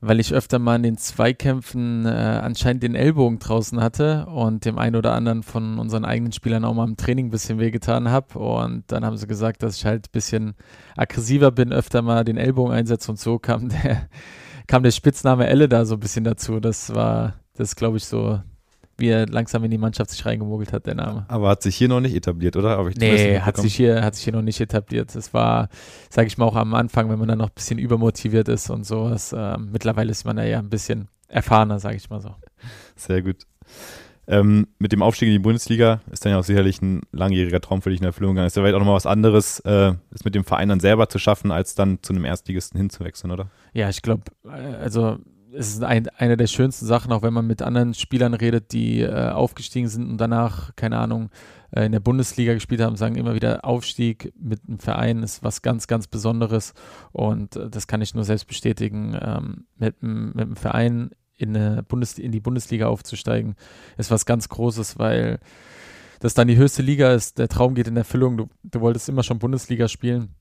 weil ich öfter mal in den Zweikämpfen äh, anscheinend den Ellbogen draußen hatte und dem einen oder anderen von unseren eigenen Spielern auch mal im Training ein bisschen wehgetan habe. Und dann haben sie gesagt, dass ich halt ein bisschen aggressiver bin, öfter mal den Ellbogen einsetze und so kam der, kam der Spitzname Elle da so ein bisschen dazu. Das war, das glaube ich so wie er langsam in die Mannschaft sich reingemogelt hat, der Name. Aber hat sich hier noch nicht etabliert, oder? Ich Nee, hat sich, hier, hat sich hier noch nicht etabliert. Das war, sage ich mal, auch am Anfang, wenn man dann noch ein bisschen übermotiviert ist und sowas. Ähm, mittlerweile ist man da ja ein bisschen erfahrener, sage ich mal so. Sehr gut. Ähm, mit dem Aufstieg in die Bundesliga ist dann ja auch sicherlich ein langjähriger Traum für dich in Erfüllung gegangen. Ist ja vielleicht auch nochmal was anderes, äh, es mit dem Verein dann selber zu schaffen, als dann zu einem Erstligisten hinzuwechseln, oder? Ja, ich glaube, also es ist ein, eine der schönsten Sachen, auch wenn man mit anderen Spielern redet, die äh, aufgestiegen sind und danach, keine Ahnung, äh, in der Bundesliga gespielt haben, sagen immer wieder, Aufstieg mit einem Verein ist was ganz, ganz Besonderes und äh, das kann ich nur selbst bestätigen. Ähm, mit, mit einem Verein in, eine Bundes in die Bundesliga aufzusteigen, ist was ganz Großes, weil das dann die höchste Liga ist, der Traum geht in Erfüllung, du, du wolltest immer schon Bundesliga spielen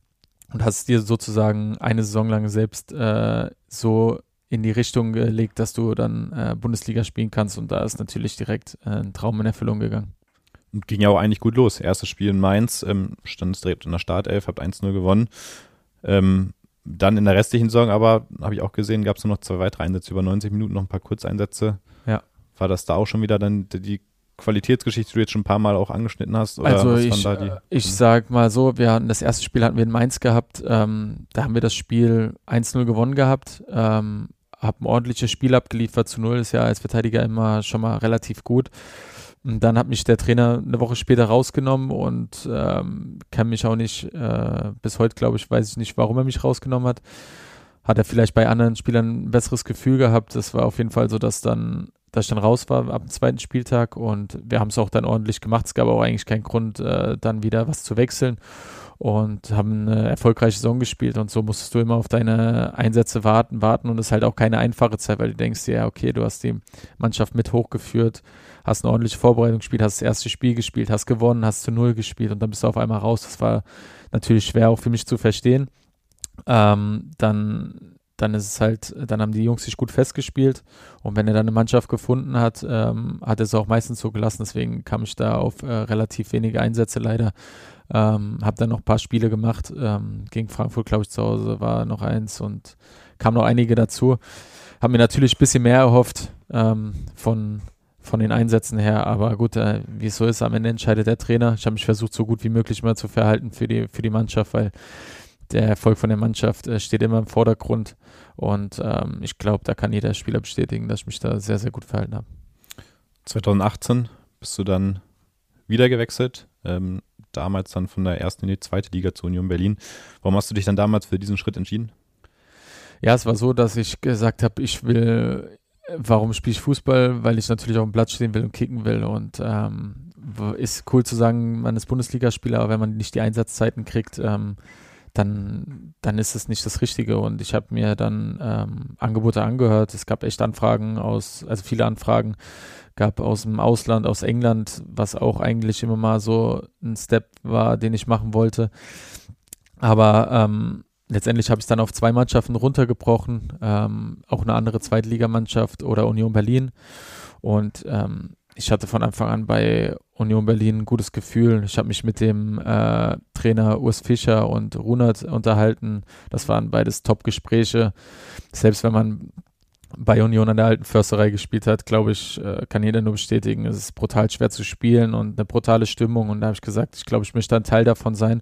und hast dir sozusagen eine Saison lang selbst äh, so in die Richtung gelegt, dass du dann äh, Bundesliga spielen kannst und da ist natürlich direkt äh, ein Traum in Erfüllung gegangen. Und ging ja auch eigentlich gut los. Erstes Spiel in Mainz, ähm, stand es direkt in der Startelf, habt 1-0 gewonnen. Ähm, dann in der restlichen Saison aber, habe ich auch gesehen, gab es nur noch zwei weitere Einsätze über 90 Minuten, noch ein paar Kurzeinsätze. Ja. War das da auch schon wieder dann die Qualitätsgeschichte, die du jetzt schon ein paar Mal auch angeschnitten hast? also ich, die, ich sag mal so, wir hatten das erste Spiel hatten wir in Mainz gehabt, ähm, da haben wir das Spiel 1-0 gewonnen gehabt, ähm, habe ein ordentliches Spiel abgeliefert zu null, ist ja als Verteidiger immer schon mal relativ gut. Und dann hat mich der Trainer eine Woche später rausgenommen und ähm, kann mich auch nicht, äh, bis heute glaube ich, weiß ich nicht, warum er mich rausgenommen hat. Hat er vielleicht bei anderen Spielern ein besseres Gefühl gehabt. Das war auf jeden Fall so, dass dann, dass ich dann raus war ab dem zweiten Spieltag und wir haben es auch dann ordentlich gemacht. Es gab auch eigentlich keinen Grund, äh, dann wieder was zu wechseln und haben eine erfolgreiche Saison gespielt und so musstest du immer auf deine Einsätze warten, warten und es ist halt auch keine einfache Zeit, weil du denkst ja, okay, du hast die Mannschaft mit hochgeführt, hast eine ordentliche Vorbereitung gespielt, hast das erste Spiel gespielt, hast gewonnen, hast zu Null gespielt und dann bist du auf einmal raus. Das war natürlich schwer auch für mich zu verstehen. Ähm, dann, dann ist es halt, dann haben die Jungs sich gut festgespielt und wenn er dann eine Mannschaft gefunden hat, ähm, hat er es auch meistens so gelassen. Deswegen kam ich da auf äh, relativ wenige Einsätze leider. Ähm, habe dann noch ein paar Spiele gemacht. Ähm, gegen Frankfurt, glaube ich, zu Hause war noch eins und kam noch einige dazu. Habe mir natürlich ein bisschen mehr erhofft ähm, von, von den Einsätzen her. Aber gut, äh, wie es so ist, am Ende entscheidet der Trainer. Ich habe mich versucht, so gut wie möglich mal zu verhalten für die, für die Mannschaft, weil der Erfolg von der Mannschaft äh, steht immer im Vordergrund. Und ähm, ich glaube, da kann jeder Spieler bestätigen, dass ich mich da sehr, sehr gut verhalten habe. 2018 bist du dann wieder gewechselt. Ähm, damals dann von der ersten in die zweite Liga zu Union Berlin. Warum hast du dich dann damals für diesen Schritt entschieden? Ja, es war so, dass ich gesagt habe, ich will Warum spiele ich Fußball? Weil ich natürlich auf dem Platz stehen will und kicken will. Und ähm, ist cool zu sagen, man ist Bundesligaspieler, aber wenn man nicht die Einsatzzeiten kriegt, ähm, dann, dann ist es nicht das Richtige. Und ich habe mir dann ähm, Angebote angehört. Es gab echt Anfragen aus, also viele Anfragen gab aus dem Ausland, aus England, was auch eigentlich immer mal so ein Step war, den ich machen wollte. Aber ähm, letztendlich habe ich es dann auf zwei Mannschaften runtergebrochen, ähm, auch eine andere Zweitligamannschaft oder Union Berlin. Und ähm, ich hatte von Anfang an bei Union Berlin ein gutes Gefühl. Ich habe mich mit dem äh, Trainer Urs Fischer und Runert unterhalten. Das waren beides Top-Gespräche. Selbst wenn man bei Union an der alten Försterei gespielt hat, glaube ich, äh, kann jeder nur bestätigen, es ist brutal schwer zu spielen und eine brutale Stimmung. Und da habe ich gesagt, ich glaube, ich möchte ein Teil davon sein.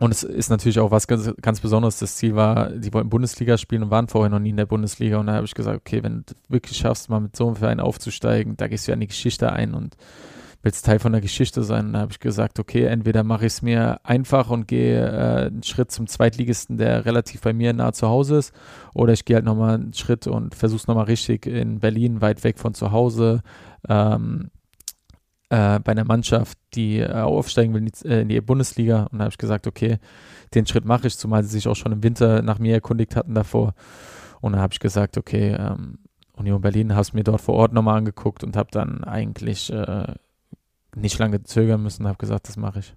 Und es ist natürlich auch was ganz, ganz Besonderes. Das Ziel war, die wollten Bundesliga spielen und waren vorher noch nie in der Bundesliga. Und da habe ich gesagt, okay, wenn du wirklich schaffst, mal mit so einem Verein aufzusteigen, da gehst du ja in die Geschichte ein und willst Teil von der Geschichte sein. Und da habe ich gesagt, okay, entweder mache ich es mir einfach und gehe äh, einen Schritt zum Zweitligisten, der relativ bei mir nah zu Hause ist, oder ich gehe halt nochmal einen Schritt und versuche es nochmal richtig in Berlin, weit weg von zu Hause. Ähm, äh, bei einer Mannschaft, die äh, aufsteigen will in die, äh, in die Bundesliga. Und da habe ich gesagt, okay, den Schritt mache ich, zumal sie sich auch schon im Winter nach mir erkundigt hatten davor. Und dann habe ich gesagt, okay, ähm, Union Berlin, habe es mir dort vor Ort nochmal angeguckt und habe dann eigentlich äh, nicht lange zögern müssen, habe gesagt, das mache ich.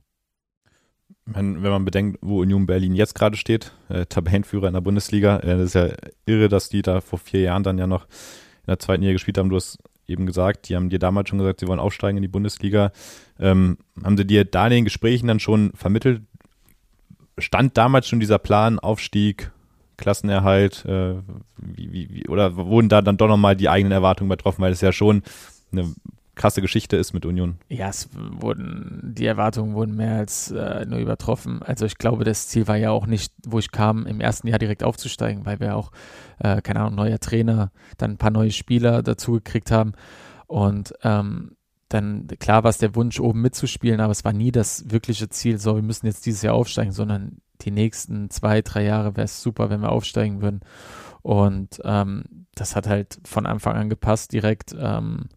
Wenn, wenn man bedenkt, wo Union Berlin jetzt gerade steht, äh, Tabellenführer in der Bundesliga, äh, das ist ja irre, dass die da vor vier Jahren dann ja noch in der zweiten Liga gespielt haben. Du hast eben gesagt, die haben dir damals schon gesagt, sie wollen aufsteigen in die Bundesliga. Ähm, haben sie dir da in den Gesprächen dann schon vermittelt? Stand damals schon dieser Plan, Aufstieg, Klassenerhalt, äh, wie, wie, wie, oder wurden da dann doch nochmal die eigenen Erwartungen übertroffen, weil es ja schon eine krasse Geschichte ist mit Union. Ja, es wurden, die Erwartungen wurden mehr als äh, nur übertroffen. Also ich glaube, das Ziel war ja auch nicht, wo ich kam, im ersten Jahr direkt aufzusteigen, weil wir auch, äh, keine Ahnung, neuer Trainer, dann ein paar neue Spieler dazu gekriegt haben. Und ähm, dann, klar war es der Wunsch, oben mitzuspielen, aber es war nie das wirkliche Ziel, so, wir müssen jetzt dieses Jahr aufsteigen, sondern die nächsten zwei, drei Jahre wäre es super, wenn wir aufsteigen würden. Und ähm, das hat halt von Anfang an gepasst direkt. Ähm,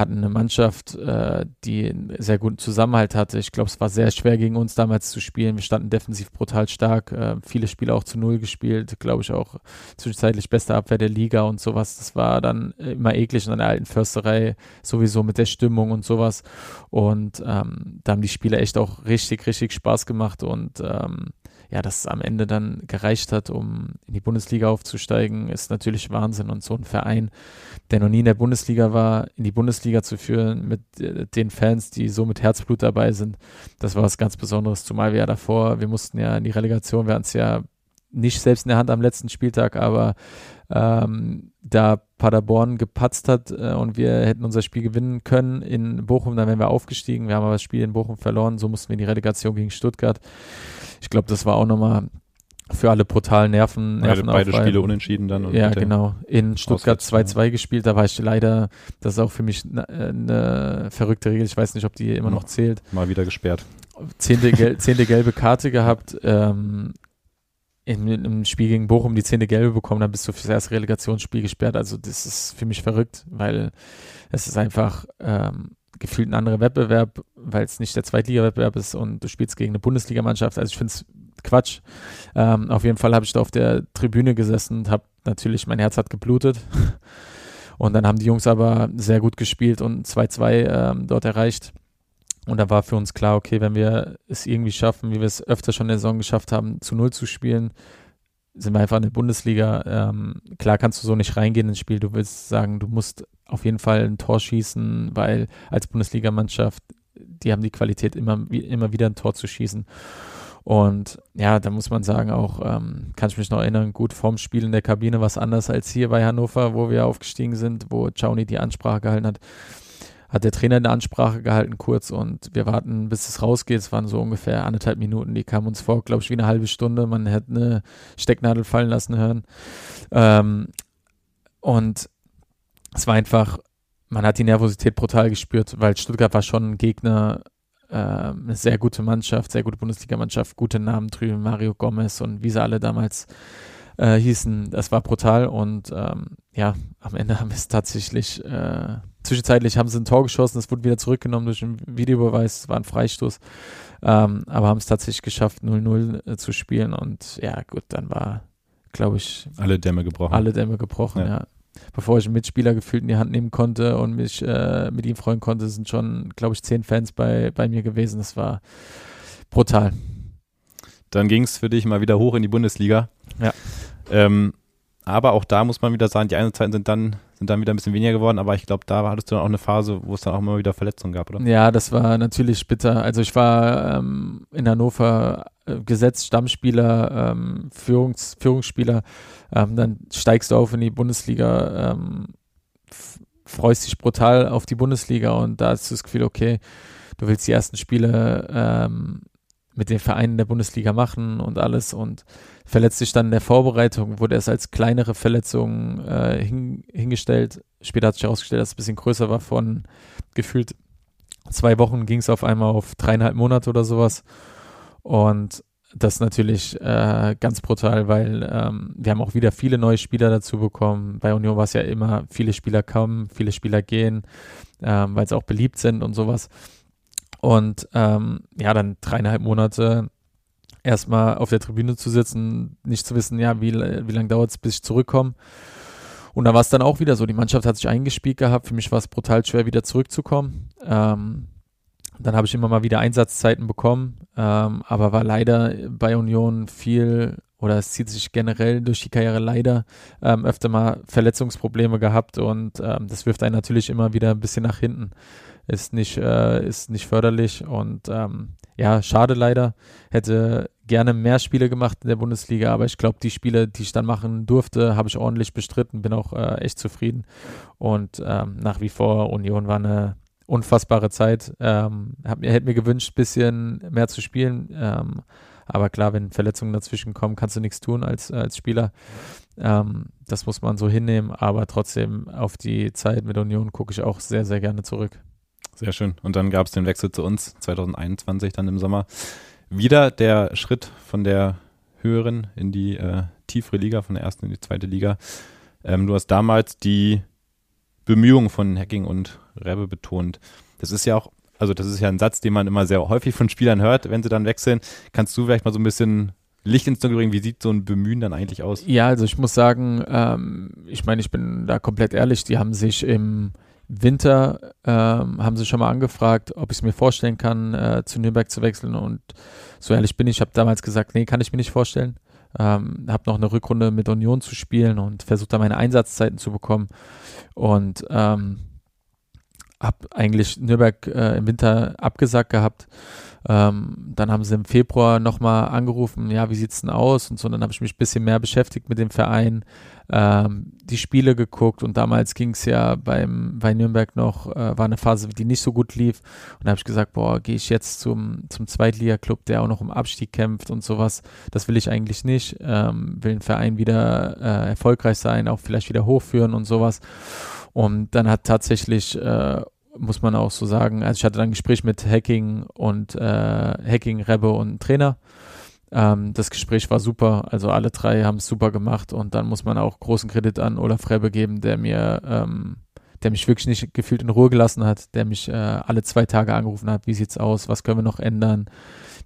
hatten eine Mannschaft, äh, die einen sehr guten Zusammenhalt hatte. Ich glaube, es war sehr schwer gegen uns damals zu spielen. Wir standen defensiv brutal stark, äh, viele Spiele auch zu Null gespielt, glaube ich auch zwischenzeitlich beste Abwehr der Liga und sowas. Das war dann immer eklig in der alten Försterei, sowieso mit der Stimmung und sowas. Und ähm, da haben die Spiele echt auch richtig, richtig Spaß gemacht und ähm, ja, dass es am Ende dann gereicht hat, um in die Bundesliga aufzusteigen, ist natürlich Wahnsinn. Und so ein Verein, der noch nie in der Bundesliga war, in die Bundesliga zu führen mit äh, den Fans, die so mit Herzblut dabei sind, das war was ganz Besonderes. Zumal wir ja davor, wir mussten ja in die Relegation, wir hatten es ja nicht selbst in der Hand am letzten Spieltag, aber ähm, da Paderborn gepatzt hat äh, und wir hätten unser Spiel gewinnen können in Bochum, dann wären wir aufgestiegen. Wir haben aber das Spiel in Bochum verloren, so mussten wir in die Relegation gegen Stuttgart. Ich glaube, das war auch nochmal für alle brutalen Nerven. Beide, beide Spiele unentschieden dann. ja, genau. In Stuttgart 2-2 gespielt, da war ich leider, das ist auch für mich eine, eine verrückte Regel, ich weiß nicht, ob die immer noch zählt. Mal wieder gesperrt. Zehnte, gel zehnte gelbe Karte gehabt, ähm, in, im Spiel gegen Bochum die zehnte gelbe bekommen, dann bist du fürs erste Relegationsspiel gesperrt. Also das ist für mich verrückt, weil es ist einfach ähm, gefühlt ein anderer Wettbewerb, weil es nicht der Zweitliga-Wettbewerb ist und du spielst gegen eine Bundesligamannschaft. Also ich finde es Quatsch. Ähm, auf jeden Fall habe ich da auf der Tribüne gesessen und habe natürlich, mein Herz hat geblutet. Und dann haben die Jungs aber sehr gut gespielt und 2-2 ähm, dort erreicht. Und da war für uns klar, okay, wenn wir es irgendwie schaffen, wie wir es öfter schon in der Saison geschafft haben, zu Null zu spielen, sind wir einfach in der Bundesliga. Ähm, klar kannst du so nicht reingehen ins Spiel. Du willst sagen, du musst auf jeden Fall ein Tor schießen, weil als Bundesligamannschaft, die haben die Qualität, immer, immer wieder ein Tor zu schießen. Und ja, da muss man sagen, auch, ähm, kann ich mich noch erinnern, gut vorm Spiel in der Kabine was anders als hier bei Hannover, wo wir aufgestiegen sind, wo Chauni die Ansprache gehalten hat. Hat der Trainer eine Ansprache gehalten kurz und wir warten, bis es rausgeht. Es waren so ungefähr anderthalb Minuten. Die kamen uns vor, glaube ich, wie eine halbe Stunde. Man hätte eine Stecknadel fallen lassen hören. Ähm, und es war einfach, man hat die Nervosität brutal gespürt, weil Stuttgart war schon ein Gegner, eine sehr gute Mannschaft, sehr gute Bundesligamannschaft, gute Namen drüben, Mario Gomez und wie sie alle damals äh, hießen. Das war brutal und ähm, ja, am Ende haben wir es tatsächlich, äh, zwischenzeitlich haben sie ein Tor geschossen, es wurde wieder zurückgenommen durch einen Videobeweis, es war ein Freistoß, ähm, aber haben es tatsächlich geschafft, 0-0 äh, zu spielen und ja, gut, dann war, glaube ich, alle Dämme gebrochen. Alle Dämme gebrochen, ja. ja bevor ich einen Mitspieler gefühlt in die Hand nehmen konnte und mich äh, mit ihm freuen konnte, sind schon, glaube ich, zehn Fans bei, bei mir gewesen. Das war brutal. Dann ging es für dich mal wieder hoch in die Bundesliga. Ja. Ähm, aber auch da muss man wieder sagen, die Einsatzzeiten sind dann, sind dann wieder ein bisschen weniger geworden, aber ich glaube, da hattest du dann auch eine Phase, wo es dann auch immer wieder Verletzungen gab, oder? Ja, das war natürlich bitter. Also ich war ähm, in Hannover äh, gesetzt Stammspieler, ähm, Führungs, Führungsspieler, ähm, dann steigst du auf in die Bundesliga, ähm, freust dich brutal auf die Bundesliga und da hast du das Gefühl, okay, du willst die ersten Spiele ähm, mit den Vereinen der Bundesliga machen und alles und verletzt sich dann in der Vorbereitung, wurde erst als kleinere Verletzung äh, hin, hingestellt. Später hat sich herausgestellt, dass es ein bisschen größer war. Von gefühlt zwei Wochen ging es auf einmal auf dreieinhalb Monate oder sowas. Und das natürlich äh, ganz brutal, weil ähm, wir haben auch wieder viele neue Spieler dazu bekommen. Bei Union war es ja immer, viele Spieler kommen, viele Spieler gehen, ähm, weil sie auch beliebt sind und sowas. Und ähm, ja, dann dreieinhalb Monate erstmal auf der Tribüne zu sitzen, nicht zu wissen, ja, wie, wie lange dauert es, bis ich zurückkomme. Und da war es dann auch wieder so, die Mannschaft hat sich eingespielt gehabt, für mich war es brutal schwer, wieder zurückzukommen. Ähm, dann habe ich immer mal wieder Einsatzzeiten bekommen, ähm, aber war leider bei Union viel oder es zieht sich generell durch die Karriere leider ähm, öfter mal Verletzungsprobleme gehabt und ähm, das wirft einen natürlich immer wieder ein bisschen nach hinten. Ist nicht, äh, ist nicht förderlich und ähm, ja, schade leider. Hätte gerne mehr Spiele gemacht in der Bundesliga, aber ich glaube, die Spiele, die ich dann machen durfte, habe ich ordentlich bestritten, bin auch äh, echt zufrieden und ähm, nach wie vor Union war eine unfassbare Zeit. Ähm, hab, hätte mir gewünscht, ein bisschen mehr zu spielen. Ähm, Aber klar, wenn Verletzungen dazwischen kommen, kannst du nichts tun als, als Spieler. Ähm, das muss man so hinnehmen, aber trotzdem auf die Zeit mit Union gucke ich auch sehr, sehr gerne zurück. Sehr schön. Und dann gab es den Wechsel zu uns 2021 dann im Sommer. Wieder der Schritt von der höheren in die äh, tiefere Liga, von der ersten in die zweite Liga. Ähm, du hast damals die Bemühungen von Hacking und Rebbe betont. Das ist ja auch, also das ist ja ein Satz, den man immer sehr häufig von Spielern hört, wenn sie dann wechseln. Kannst du vielleicht mal so ein bisschen Licht ins Dunkel bringen? Wie sieht so ein Bemühen dann eigentlich aus? Ja, also ich muss sagen, ähm, ich meine, ich bin da komplett ehrlich, die haben sich im Winter ähm, haben sie schon mal angefragt, ob ich es mir vorstellen kann, äh, zu Nürnberg zu wechseln. Und so ehrlich bin ich, ich habe damals gesagt, nee, kann ich mir nicht vorstellen. Ähm, habe noch eine Rückrunde mit Union zu spielen und versucht da meine Einsatzzeiten zu bekommen. Und ähm, habe eigentlich Nürnberg äh, im Winter abgesagt gehabt. Ähm, dann haben sie im Februar nochmal angerufen, ja, wie sieht's denn aus? Und so, dann habe ich mich ein bisschen mehr beschäftigt mit dem Verein, ähm, die Spiele geguckt und damals ging es ja beim, bei Nürnberg noch, äh, war eine Phase, die nicht so gut lief. Und da habe ich gesagt, boah, gehe ich jetzt zum, zum Zweitliga-Club, der auch noch um Abstieg kämpft und sowas. Das will ich eigentlich nicht. Ähm, will ein Verein wieder äh, erfolgreich sein, auch vielleicht wieder hochführen und sowas. Und dann hat tatsächlich äh, muss man auch so sagen. Also ich hatte dann ein Gespräch mit Hacking und äh, Hacking, Rebbe und Trainer. Ähm, das Gespräch war super. Also alle drei haben es super gemacht und dann muss man auch großen Kredit an Olaf Rebbe geben, der mir, ähm, der mich wirklich nicht gefühlt in Ruhe gelassen hat, der mich äh, alle zwei Tage angerufen hat. Wie sieht's aus? Was können wir noch ändern?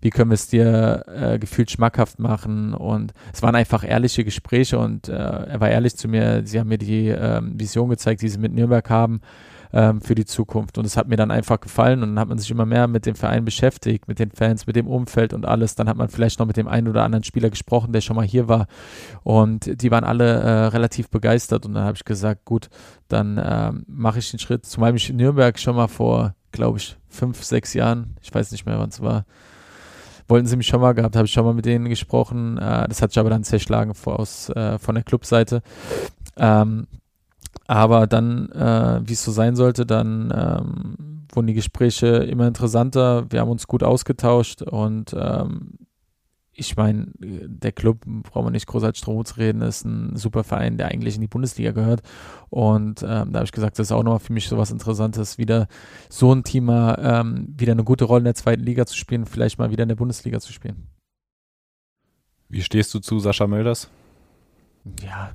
Wie können wir es dir äh, gefühlt schmackhaft machen? Und es waren einfach ehrliche Gespräche und äh, er war ehrlich zu mir. Sie haben mir die ähm, Vision gezeigt, die sie mit Nürnberg haben ähm, für die Zukunft. Und es hat mir dann einfach gefallen und dann hat man sich immer mehr mit dem Verein beschäftigt, mit den Fans, mit dem Umfeld und alles. Dann hat man vielleicht noch mit dem einen oder anderen Spieler gesprochen, der schon mal hier war. Und die waren alle äh, relativ begeistert. Und dann habe ich gesagt, gut, dann äh, mache ich den Schritt, zumal ich in Nürnberg schon mal vor, glaube ich, fünf, sechs Jahren, ich weiß nicht mehr, wann es war, wollten sie mich schon mal gehabt, habe ich schon mal mit denen gesprochen. Äh, das hat sich aber dann zerschlagen aus, äh, von der Clubseite. Ähm, aber dann, äh, wie es so sein sollte, dann ähm, wurden die Gespräche immer interessanter. Wir haben uns gut ausgetauscht und ähm, ich meine, der Club, brauchen wir nicht großartig drum zu reden, ist ein super Verein, der eigentlich in die Bundesliga gehört. Und ähm, da habe ich gesagt, das ist auch nochmal für mich so was Interessantes, wieder so ein Team mal ähm, wieder eine gute Rolle in der zweiten Liga zu spielen, vielleicht mal wieder in der Bundesliga zu spielen. Wie stehst du zu Sascha Mölders? Ja,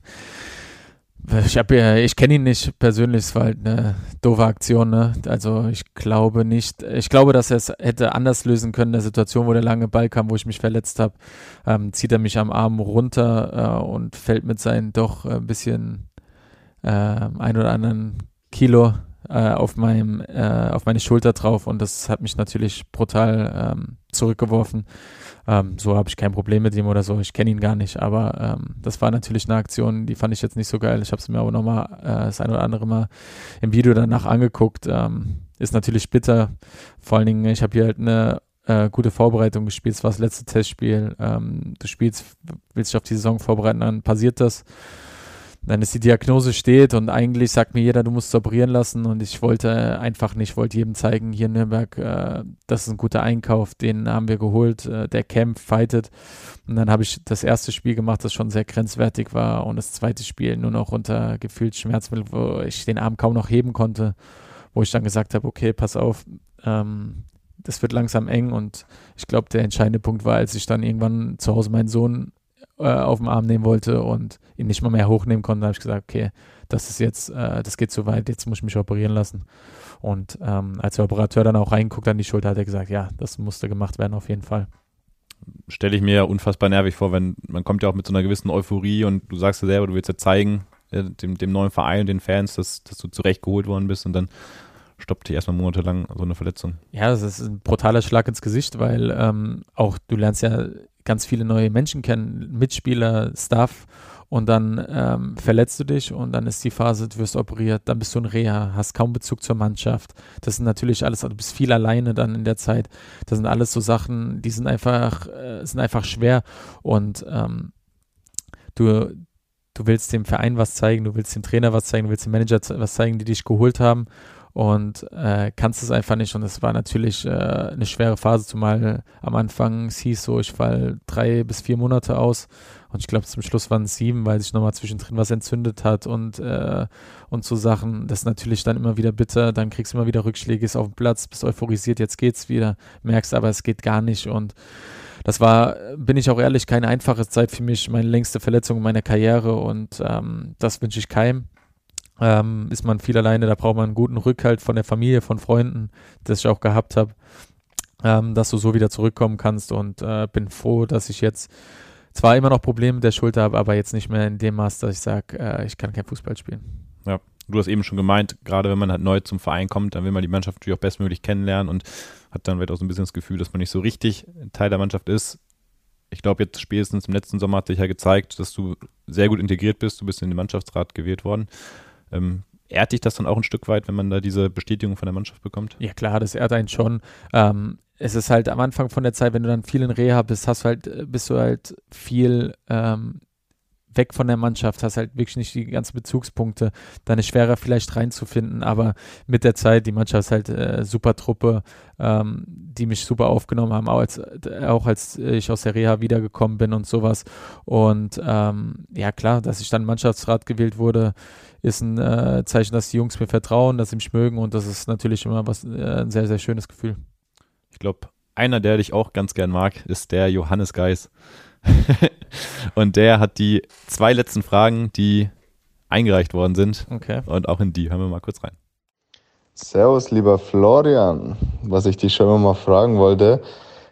ich habe ja, ich kenne ihn nicht persönlich, es war halt eine doofe Aktion, ne? Also ich glaube nicht, ich glaube, dass er es hätte anders lösen können, in der Situation, wo der lange Ball kam, wo ich mich verletzt habe, ähm, zieht er mich am Arm runter äh, und fällt mit seinen doch ein bisschen äh, ein oder anderen Kilo äh, auf meinem, äh, auf meine Schulter drauf und das hat mich natürlich brutal ähm, zurückgeworfen. Ähm, so habe ich kein Problem mit ihm oder so. Ich kenne ihn gar nicht, aber ähm, das war natürlich eine Aktion, die fand ich jetzt nicht so geil. Ich habe es mir aber nochmal äh, das ein oder andere Mal im Video danach angeguckt. Ähm, ist natürlich bitter. Vor allen Dingen, ich habe hier halt eine äh, gute Vorbereitung gespielt. Es war das letzte Testspiel. Ähm, du spielst, willst dich auf die Saison vorbereiten, dann passiert das dann ist die Diagnose steht und eigentlich sagt mir jeder, du musst operieren lassen und ich wollte einfach nicht, wollte jedem zeigen, hier in Nürnberg, äh, das ist ein guter Einkauf, den haben wir geholt, äh, der kämpft, fightet. Und dann habe ich das erste Spiel gemacht, das schon sehr grenzwertig war und das zweite Spiel nur noch unter gefühlt Schmerzmittel, wo ich den Arm kaum noch heben konnte, wo ich dann gesagt habe, okay, pass auf, ähm, das wird langsam eng und ich glaube, der entscheidende Punkt war, als ich dann irgendwann zu Hause meinen Sohn äh, auf den Arm nehmen wollte und ihn nicht mal mehr hochnehmen konnte, habe ich gesagt, okay, das ist jetzt, äh, das geht zu weit, jetzt muss ich mich operieren lassen. Und ähm, als der Operateur dann auch reinguckt an die Schulter, hat er gesagt, ja, das musste gemacht werden auf jeden Fall. Stelle ich mir ja unfassbar nervig vor, wenn man kommt ja auch mit so einer gewissen Euphorie und du sagst ja selber, du willst ja zeigen, äh, dem, dem neuen Verein, den Fans, dass, dass du zurechtgeholt worden bist und dann stoppt dich erstmal monatelang so eine Verletzung. Ja, das ist ein brutaler Schlag ins Gesicht, weil ähm, auch du lernst ja ganz viele neue Menschen kennen, Mitspieler, Staff und dann ähm, verletzt du dich und dann ist die Phase, du wirst operiert, dann bist du in Reha, hast kaum Bezug zur Mannschaft. Das sind natürlich alles, also du bist viel alleine dann in der Zeit. Das sind alles so Sachen, die sind einfach, äh, sind einfach schwer und ähm, du, du willst dem Verein was zeigen, du willst dem Trainer was zeigen, du willst dem Manager was zeigen, die dich geholt haben und äh, kannst es einfach nicht. Und es war natürlich äh, eine schwere Phase, zumal am Anfang es hieß so, ich fall drei bis vier Monate aus. Und ich glaube, zum Schluss waren es sieben, weil sich nochmal zwischendrin was entzündet hat und, äh, und so Sachen. Das ist natürlich dann immer wieder bitter. Dann kriegst du immer wieder Rückschläge, ist auf dem Platz, bist euphorisiert, jetzt geht's wieder. Merkst aber, es geht gar nicht. Und das war, bin ich auch ehrlich, keine einfache Zeit für mich. Meine längste Verletzung in meiner Karriere und ähm, das wünsche ich keinem. Ähm, ist man viel alleine, da braucht man einen guten Rückhalt von der Familie, von Freunden, das ich auch gehabt habe, ähm, dass du so wieder zurückkommen kannst und äh, bin froh, dass ich jetzt zwar immer noch Probleme mit der Schulter habe, aber jetzt nicht mehr in dem Maß, dass ich sage, äh, ich kann kein Fußball spielen. Ja, du hast eben schon gemeint, gerade wenn man halt neu zum Verein kommt, dann will man die Mannschaft natürlich auch bestmöglich kennenlernen und hat dann vielleicht auch so ein bisschen das Gefühl, dass man nicht so richtig Teil der Mannschaft ist. Ich glaube, jetzt spätestens im letzten Sommer hat sich ja gezeigt, dass du sehr gut integriert bist. Du bist in den Mannschaftsrat gewählt worden. Ähm, ehrt dich das dann auch ein Stück weit, wenn man da diese Bestätigung von der Mannschaft bekommt? Ja, klar, das ehrt einen schon. Ähm, es ist halt am Anfang von der Zeit, wenn du dann viel in Reha bist, hast du halt, bist du halt viel ähm, weg von der Mannschaft, hast halt wirklich nicht die ganzen Bezugspunkte. Dann ist schwerer vielleicht reinzufinden, aber mit der Zeit, die Mannschaft ist halt äh, super Truppe, ähm, die mich super aufgenommen haben, auch als, auch als ich aus der Reha wiedergekommen bin und sowas. Und ähm, ja, klar, dass ich dann Mannschaftsrat gewählt wurde, ist ein äh, Zeichen, dass die Jungs mir vertrauen, dass sie mich mögen und das ist natürlich immer was, äh, ein sehr, sehr schönes Gefühl. Ich glaube, einer, der dich auch ganz gern mag, ist der Johannes Geis. und der hat die zwei letzten Fragen, die eingereicht worden sind. Okay. Und auch in die. Hören wir mal kurz rein. Servus, lieber Florian. Was ich dich schon immer mal fragen wollte,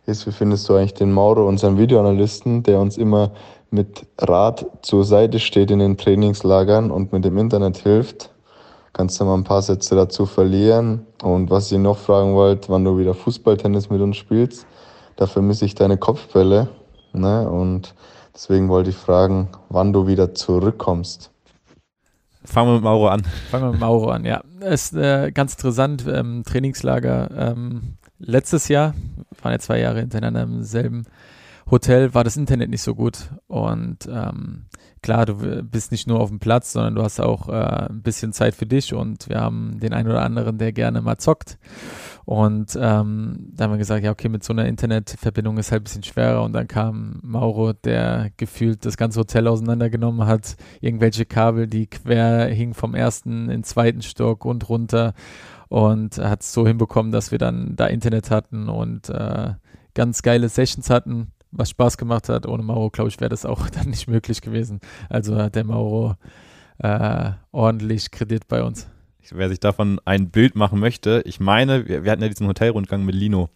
ist, wie findest du eigentlich den Mauro, unseren Videoanalysten, der uns immer mit Rat zur Seite steht in den Trainingslagern und mit dem Internet hilft? Kannst du mal ein paar Sätze dazu verlieren? Und was ich noch fragen wollte, wann du wieder Fußballtennis mit uns spielst, da vermisse ich deine Kopfbälle. Ne? Und deswegen wollte ich fragen, wann du wieder zurückkommst. Fangen wir mit Mauro an. Fangen wir mit Mauro an, ja. Es ist äh, ganz interessant, ähm, Trainingslager ähm, letztes Jahr, waren ja zwei Jahre hintereinander im selben Hotel, war das Internet nicht so gut. Und ähm, klar, du bist nicht nur auf dem Platz, sondern du hast auch äh, ein bisschen Zeit für dich und wir haben den einen oder anderen, der gerne mal zockt. Und ähm, da haben wir gesagt, ja, okay, mit so einer Internetverbindung ist halt ein bisschen schwerer. Und dann kam Mauro, der gefühlt das ganze Hotel auseinandergenommen hat, irgendwelche Kabel, die quer hingen vom ersten in den zweiten Stock und runter und hat es so hinbekommen, dass wir dann da Internet hatten und äh, ganz geile Sessions hatten, was Spaß gemacht hat. Ohne Mauro, glaube ich, wäre das auch dann nicht möglich gewesen. Also hat der Mauro äh, ordentlich Kredit bei uns wer sich davon ein Bild machen möchte, ich meine, wir, wir hatten ja diesen Hotelrundgang mit Lino.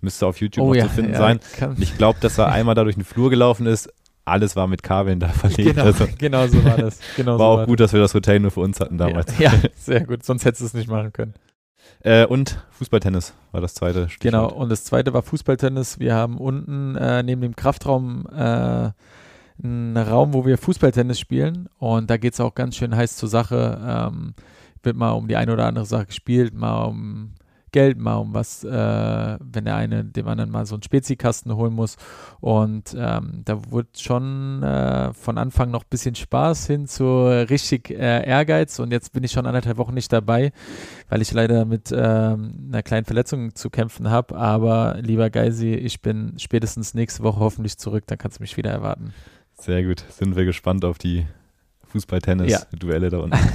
Müsste auf YouTube oh, noch ja, zu finden ja, sein. Ich glaube, dass er einmal da durch den Flur gelaufen ist. Alles war mit Kabeln da verlegt. Genau, also, genau so war das. Genau war so auch war gut, dass wir das Hotel nur für uns hatten damals. Ja, ja sehr gut. Sonst hättest du es nicht machen können. Äh, und Fußballtennis war das zweite Stichwort. Genau, und das zweite war Fußballtennis. Wir haben unten äh, neben dem Kraftraum äh, einen Raum, wo wir Fußballtennis spielen. Und da geht es auch ganz schön heiß zur Sache. Ähm, wird mal um die eine oder andere Sache gespielt, mal um Geld, mal um was, äh, wenn der eine dem anderen mal so einen Spezikasten holen muss. Und ähm, da wurde schon äh, von Anfang noch ein bisschen Spaß hin zu richtig äh, Ehrgeiz. Und jetzt bin ich schon anderthalb Wochen nicht dabei, weil ich leider mit ähm, einer kleinen Verletzung zu kämpfen habe. Aber lieber Geisi, ich bin spätestens nächste Woche hoffentlich zurück, dann kannst du mich wieder erwarten. Sehr gut, sind wir gespannt auf die Fußball-Tennis-Duelle ja. da unten.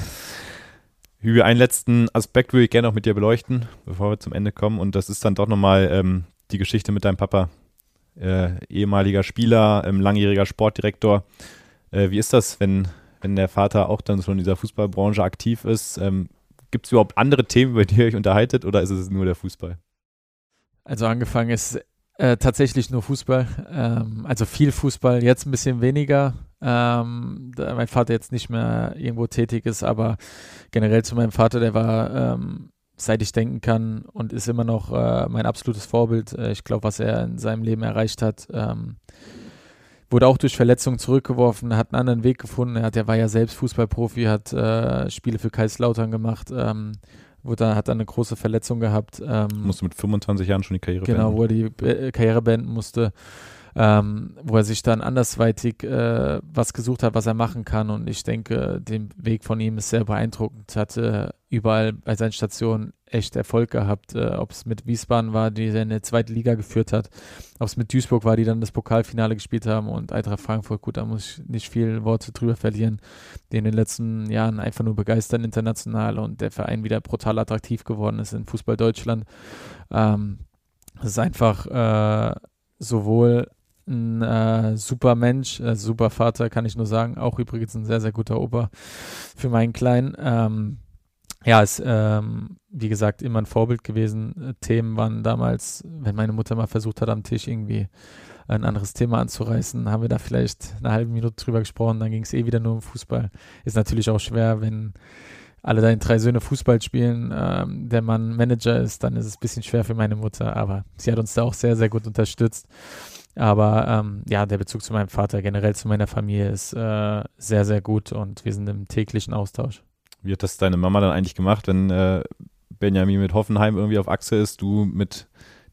Hübe, einen letzten Aspekt würde ich gerne auch mit dir beleuchten, bevor wir zum Ende kommen. Und das ist dann doch nochmal ähm, die Geschichte mit deinem Papa. Äh, ehemaliger Spieler, ähm, langjähriger Sportdirektor. Äh, wie ist das, wenn, wenn der Vater auch dann schon in dieser Fußballbranche aktiv ist? Ähm, Gibt es überhaupt andere Themen, über die ihr euch unterhaltet oder ist es nur der Fußball? Also angefangen ist äh, tatsächlich nur Fußball. Ähm, also viel Fußball, jetzt ein bisschen weniger ähm, da mein Vater jetzt nicht mehr irgendwo tätig ist, aber generell zu meinem Vater, der war, ähm, seit ich denken kann und ist immer noch äh, mein absolutes Vorbild. Äh, ich glaube, was er in seinem Leben erreicht hat, ähm, wurde auch durch Verletzungen zurückgeworfen, hat einen anderen Weg gefunden. Er, hat, er war ja selbst Fußballprofi, hat äh, Spiele für Kaiserslautern gemacht, ähm, wurde, hat dann eine große Verletzung gehabt. Ähm, musste mit 25 Jahren schon die Karriere genau, beenden. Genau, wo er die Be Karriere beenden musste. Ähm, wo er sich dann andersweitig äh, was gesucht hat, was er machen kann. Und ich denke, der Weg von ihm ist sehr beeindruckend. Hatte überall bei seinen Stationen echt Erfolg gehabt. Äh, ob es mit Wiesbaden war, die in der zweiten Liga geführt hat, ob es mit Duisburg war, die dann das Pokalfinale gespielt haben und Eintracht Frankfurt, gut, da muss ich nicht viel Worte drüber verlieren, die in den letzten Jahren einfach nur begeistern international und der Verein wieder brutal attraktiv geworden ist in Fußball Deutschland. Ähm, es ist einfach äh, sowohl ein äh, super Mensch, äh, super Vater, kann ich nur sagen. Auch übrigens ein sehr, sehr guter Opa für meinen Kleinen. Ähm, ja, ist, ähm, wie gesagt, immer ein Vorbild gewesen. Äh, Themen waren damals, wenn meine Mutter mal versucht hat, am Tisch irgendwie ein anderes Thema anzureißen, haben wir da vielleicht eine halbe Minute drüber gesprochen, dann ging es eh wieder nur um Fußball. Ist natürlich auch schwer, wenn alle deine drei Söhne Fußball spielen, ähm, der Mann Manager ist, dann ist es ein bisschen schwer für meine Mutter, aber sie hat uns da auch sehr, sehr gut unterstützt. Aber ähm, ja, der Bezug zu meinem Vater, generell zu meiner Familie ist äh, sehr, sehr gut und wir sind im täglichen Austausch. Wie hat das deine Mama dann eigentlich gemacht, wenn äh, Benjamin mit Hoffenheim irgendwie auf Achse ist, du mit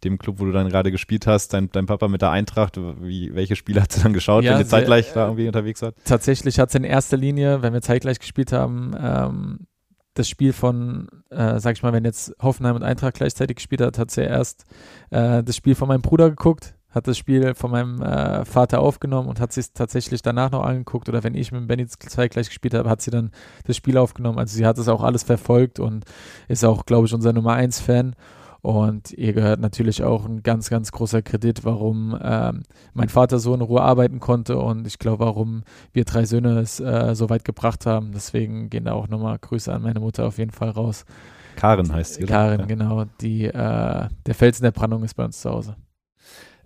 dem Club, wo du dann gerade gespielt hast, dein, dein Papa mit der Eintracht, wie, welche Spiele hat sie dann geschaut, Ja, wenn ihr zeitgleich da irgendwie unterwegs wart? Tatsächlich hat es in erster Linie, wenn wir zeitgleich gespielt haben, ähm, das Spiel von, äh, sag ich mal, wenn jetzt Hoffenheim und Eintracht gleichzeitig gespielt hat, hat sie erst äh, das Spiel von meinem Bruder geguckt, hat das Spiel von meinem äh, Vater aufgenommen und hat sich tatsächlich danach noch angeguckt. Oder wenn ich mit Benny zeitgleich gespielt habe, hat sie dann das Spiel aufgenommen. Also sie hat es auch alles verfolgt und ist auch, glaube ich, unser Nummer 1 Fan. Und ihr gehört natürlich auch ein ganz, ganz großer Kredit, warum ähm, mein Vater so in Ruhe arbeiten konnte und ich glaube, warum wir drei Söhne es äh, so weit gebracht haben. Deswegen gehen da auch nochmal Grüße an meine Mutter auf jeden Fall raus. Karin heißt sie? Karin, Ja. genau. Die, äh, der Felsen der Brandung ist bei uns zu Hause.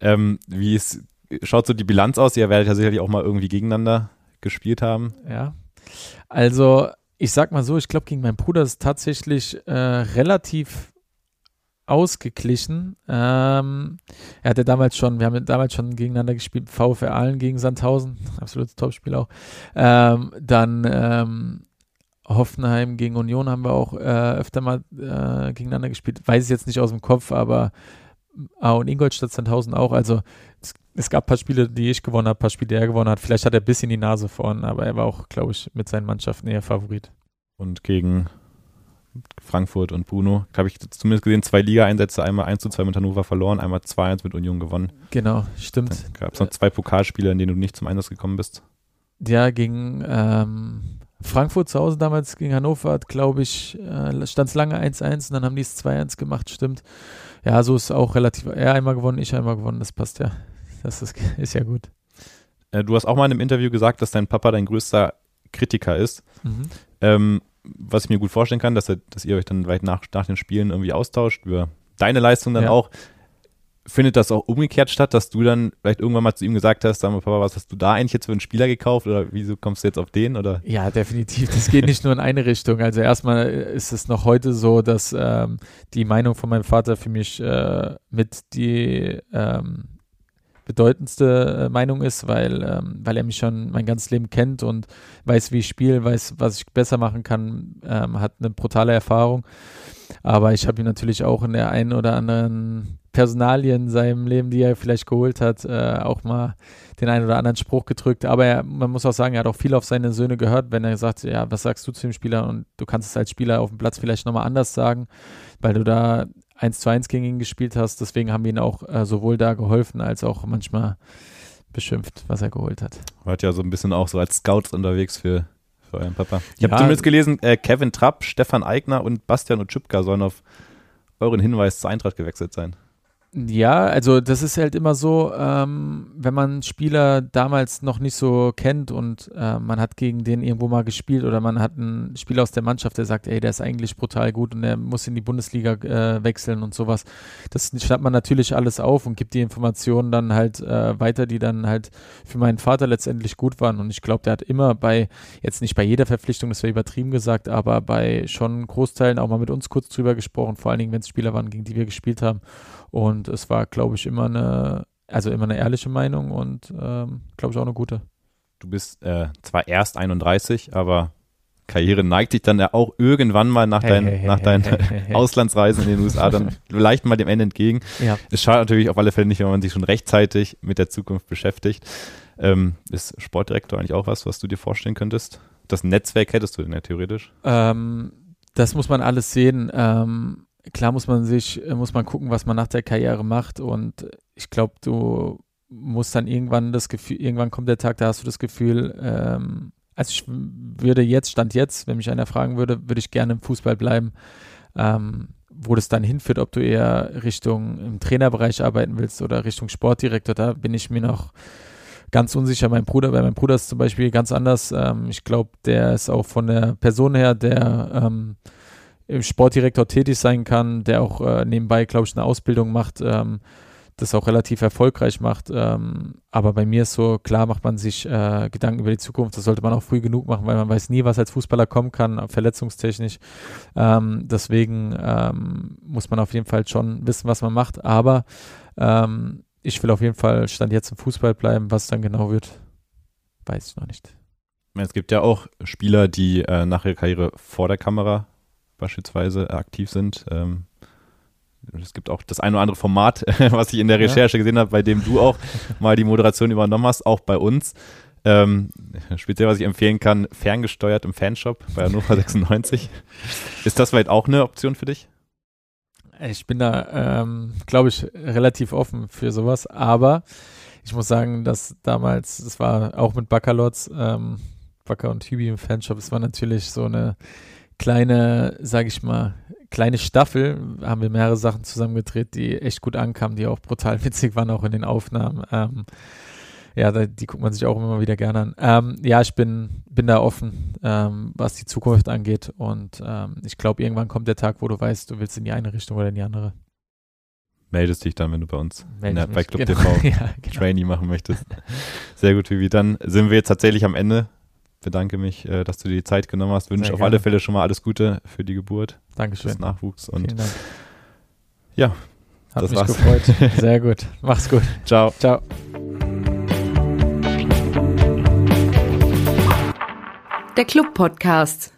Ähm, wie ist, schaut so die Bilanz aus? Ihr werdet ja sicherlich auch mal irgendwie gegeneinander gespielt haben. Ja. Also, ich sag mal so, ich glaube, gegen meinen Bruder ist tatsächlich äh, relativ ausgeglichen. Ähm, er hatte damals schon, wir haben damals schon gegeneinander gespielt, VfR Aalen gegen Sandhausen, absolutes Topspiel auch. Ähm, dann ähm, Hoffenheim gegen Union haben wir auch äh, öfter mal äh, gegeneinander gespielt. Weiß ich jetzt nicht aus dem Kopf, aber ah, und Ingolstadt Sandhausen auch. Also es, es gab ein paar Spiele, die ich gewonnen habe, ein paar Spiele, die er gewonnen hat. Vielleicht hat er ein bisschen die Nase vorn, aber er war auch, glaube ich, mit seinen Mannschaften eher Favorit. Und gegen Frankfurt und Bruno, habe ich zumindest gesehen, zwei Liga-Einsätze, einmal 1 zu 2 mit Hannover verloren, einmal 2-1 mit Union gewonnen. Genau, stimmt. Gab es noch zwei Pokalspiele, in denen du nicht zum Einsatz gekommen bist. Ja, gegen ähm, Frankfurt zu Hause damals, gegen Hannover, hat, glaube ich, äh, stand es lange 1-1 und dann haben die es 2-1 gemacht, stimmt. Ja, so ist auch relativ. Er einmal gewonnen, ich einmal gewonnen, das passt ja. Das ist, ist ja gut. Äh, du hast auch mal in einem Interview gesagt, dass dein Papa dein größter Kritiker ist. Mhm. Ähm, was ich mir gut vorstellen kann, dass, er, dass ihr euch dann weit nach, nach den Spielen irgendwie austauscht, über deine Leistung dann Ja. auch. Findet das auch umgekehrt statt, dass du dann vielleicht irgendwann mal zu ihm gesagt hast, sag mal, Papa, was hast du da eigentlich jetzt für einen Spieler gekauft oder wieso kommst du jetzt auf den? Oder Ja, definitiv. Das geht nicht nur in eine Richtung. Also erstmal ist es noch heute so, dass ähm, die Meinung von meinem Vater für mich äh, mit die ähm, bedeutendste äh, Meinung ist, weil, ähm, weil er mich schon mein ganzes Leben kennt und weiß, wie ich spiele, weiß, was ich besser machen kann, ähm, hat eine brutale Erfahrung. Aber ich habe ihm natürlich auch in der einen oder anderen Personalie in seinem Leben, die er vielleicht geholt hat, äh, auch mal den einen oder anderen Spruch gedrückt. Aber er, man muss auch sagen, er hat auch viel auf seine Söhne gehört, wenn er sagt, ja, was sagst du zu dem Spieler? Und du kannst es als Spieler auf dem Platz vielleicht nochmal anders sagen, weil du da eins zu eins gegen ihn gespielt hast. Deswegen haben wir ihn auch äh, sowohl da geholfen, als auch manchmal beschimpft, was er geholt hat. wart ja so ein bisschen auch so als Scouts unterwegs für, für euren Papa. Ich Ja. habe zumindest gelesen, äh, Kevin Trapp, Stefan Eigner und Bastian Utschipka sollen auf euren Hinweis zur Eintracht gewechselt sein. Ja, also das ist halt immer so, ähm, wenn man Spieler damals noch nicht so kennt und äh, man hat gegen den irgendwo mal gespielt oder man hat einen Spieler aus der Mannschaft, der sagt, ey, der ist eigentlich brutal gut und der muss in die Bundesliga äh, wechseln und sowas. Das schreibt man natürlich alles auf und gibt die Informationen dann halt äh, weiter, die dann halt für meinen Vater letztendlich gut waren. Und ich glaube, der hat immer bei, jetzt nicht bei jeder Verpflichtung, das wäre übertrieben gesagt, aber bei schon Großteilen auch mal mit uns kurz drüber gesprochen, vor allen Dingen, wenn es Spieler waren, gegen die wir gespielt haben. Und es war, glaube ich, immer eine, also immer eine ehrliche Meinung und ähm, glaube ich auch eine gute. Du bist äh, zwar erst 31, aber Karriere neigt sich dann ja auch irgendwann mal nach, Hey, dein, hey, nach hey, deinen. Auslandsreisen in den USA dann leicht mal dem Ende entgegen. Ja. Es schadet natürlich auf alle Fälle nicht, wenn man sich schon rechtzeitig mit der Zukunft beschäftigt. Ähm, ist Sportdirektor eigentlich auch was, was du dir vorstellen könntest? Das Netzwerk hättest du denn ja theoretisch. Ähm, das muss man alles sehen. Ähm, klar muss man sich, äh, muss man gucken, was man nach der Karriere macht. Und ich glaube, du musst dann irgendwann das Gefühl, irgendwann kommt der Tag, da hast du das Gefühl, ähm, also ich würde jetzt, Stand jetzt, wenn mich einer fragen würde, würde ich gerne im Fußball bleiben. Ähm, wo das dann hinführt, ob du eher Richtung im Trainerbereich arbeiten willst oder Richtung Sportdirektor, da bin ich mir noch ganz unsicher. Mein Bruder, bei meinem Bruder ist zum Beispiel ganz anders. Ähm, ich glaube, der ist auch von der Person her, der ähm, im Sportdirektor tätig sein kann, der auch äh, nebenbei, glaube ich, eine Ausbildung macht, ähm, das auch relativ erfolgreich macht. Ähm, aber bei mir ist so, klar macht man sich äh, Gedanken über die Zukunft. Das sollte man auch früh genug machen, weil man weiß nie, was als Fußballer kommen kann, verletzungstechnisch. Ähm, deswegen ähm, muss man auf jeden Fall schon wissen, was man macht. Aber ähm, ich will auf jeden Fall Stand jetzt im Fußball bleiben. Was dann genau wird, weiß ich noch nicht. Es gibt ja auch Spieler, die äh, nach ihrer Karriere vor der Kamera beispielsweise aktiv sind. Ähm, es gibt auch das ein oder andere Format, was ich in der Ja. Recherche gesehen habe, bei dem du auch mal die Moderation übernommen hast, auch bei uns. Ähm, speziell, was ich empfehlen kann, ferngesteuert im Fanshop bei Hannover 96. Ist das vielleicht auch eine Option für dich? Ich bin da, ähm, glaube ich, relativ offen für sowas. Aber ich muss sagen, dass damals, es war auch mit Backerlots, ähm, Backer und Hübi im Fanshop, es war natürlich so eine kleine, sage ich mal, kleine Staffel. Haben wir mehrere Sachen zusammengedreht, die echt gut ankamen, die auch brutal witzig waren, auch in den Aufnahmen. Ähm, ja, die guckt man sich auch immer wieder gerne an. Ähm, ja, ich bin, bin da offen, ähm, was die Zukunft angeht. Und ähm, ich glaube, irgendwann kommt der Tag, wo du weißt, du willst in die eine Richtung oder in die andere. Meldest dich dann, wenn du bei uns in der, bei. Club Genau. TV ja, genau. Trainee machen möchtest. Sehr gut, Vivi. Dann sind wir jetzt tatsächlich am Ende. Bedanke mich, äh, dass du dir die Zeit genommen hast. Wünsche auf gerne. alle Fälle schon mal alles Gute für die Geburt, Dankeschön. des Nachwuchs und Vielen Dank. ja, Hat das mich war's. gefreut. Sehr gut. Mach's gut. ciao. Ciao. Der Club Podcast.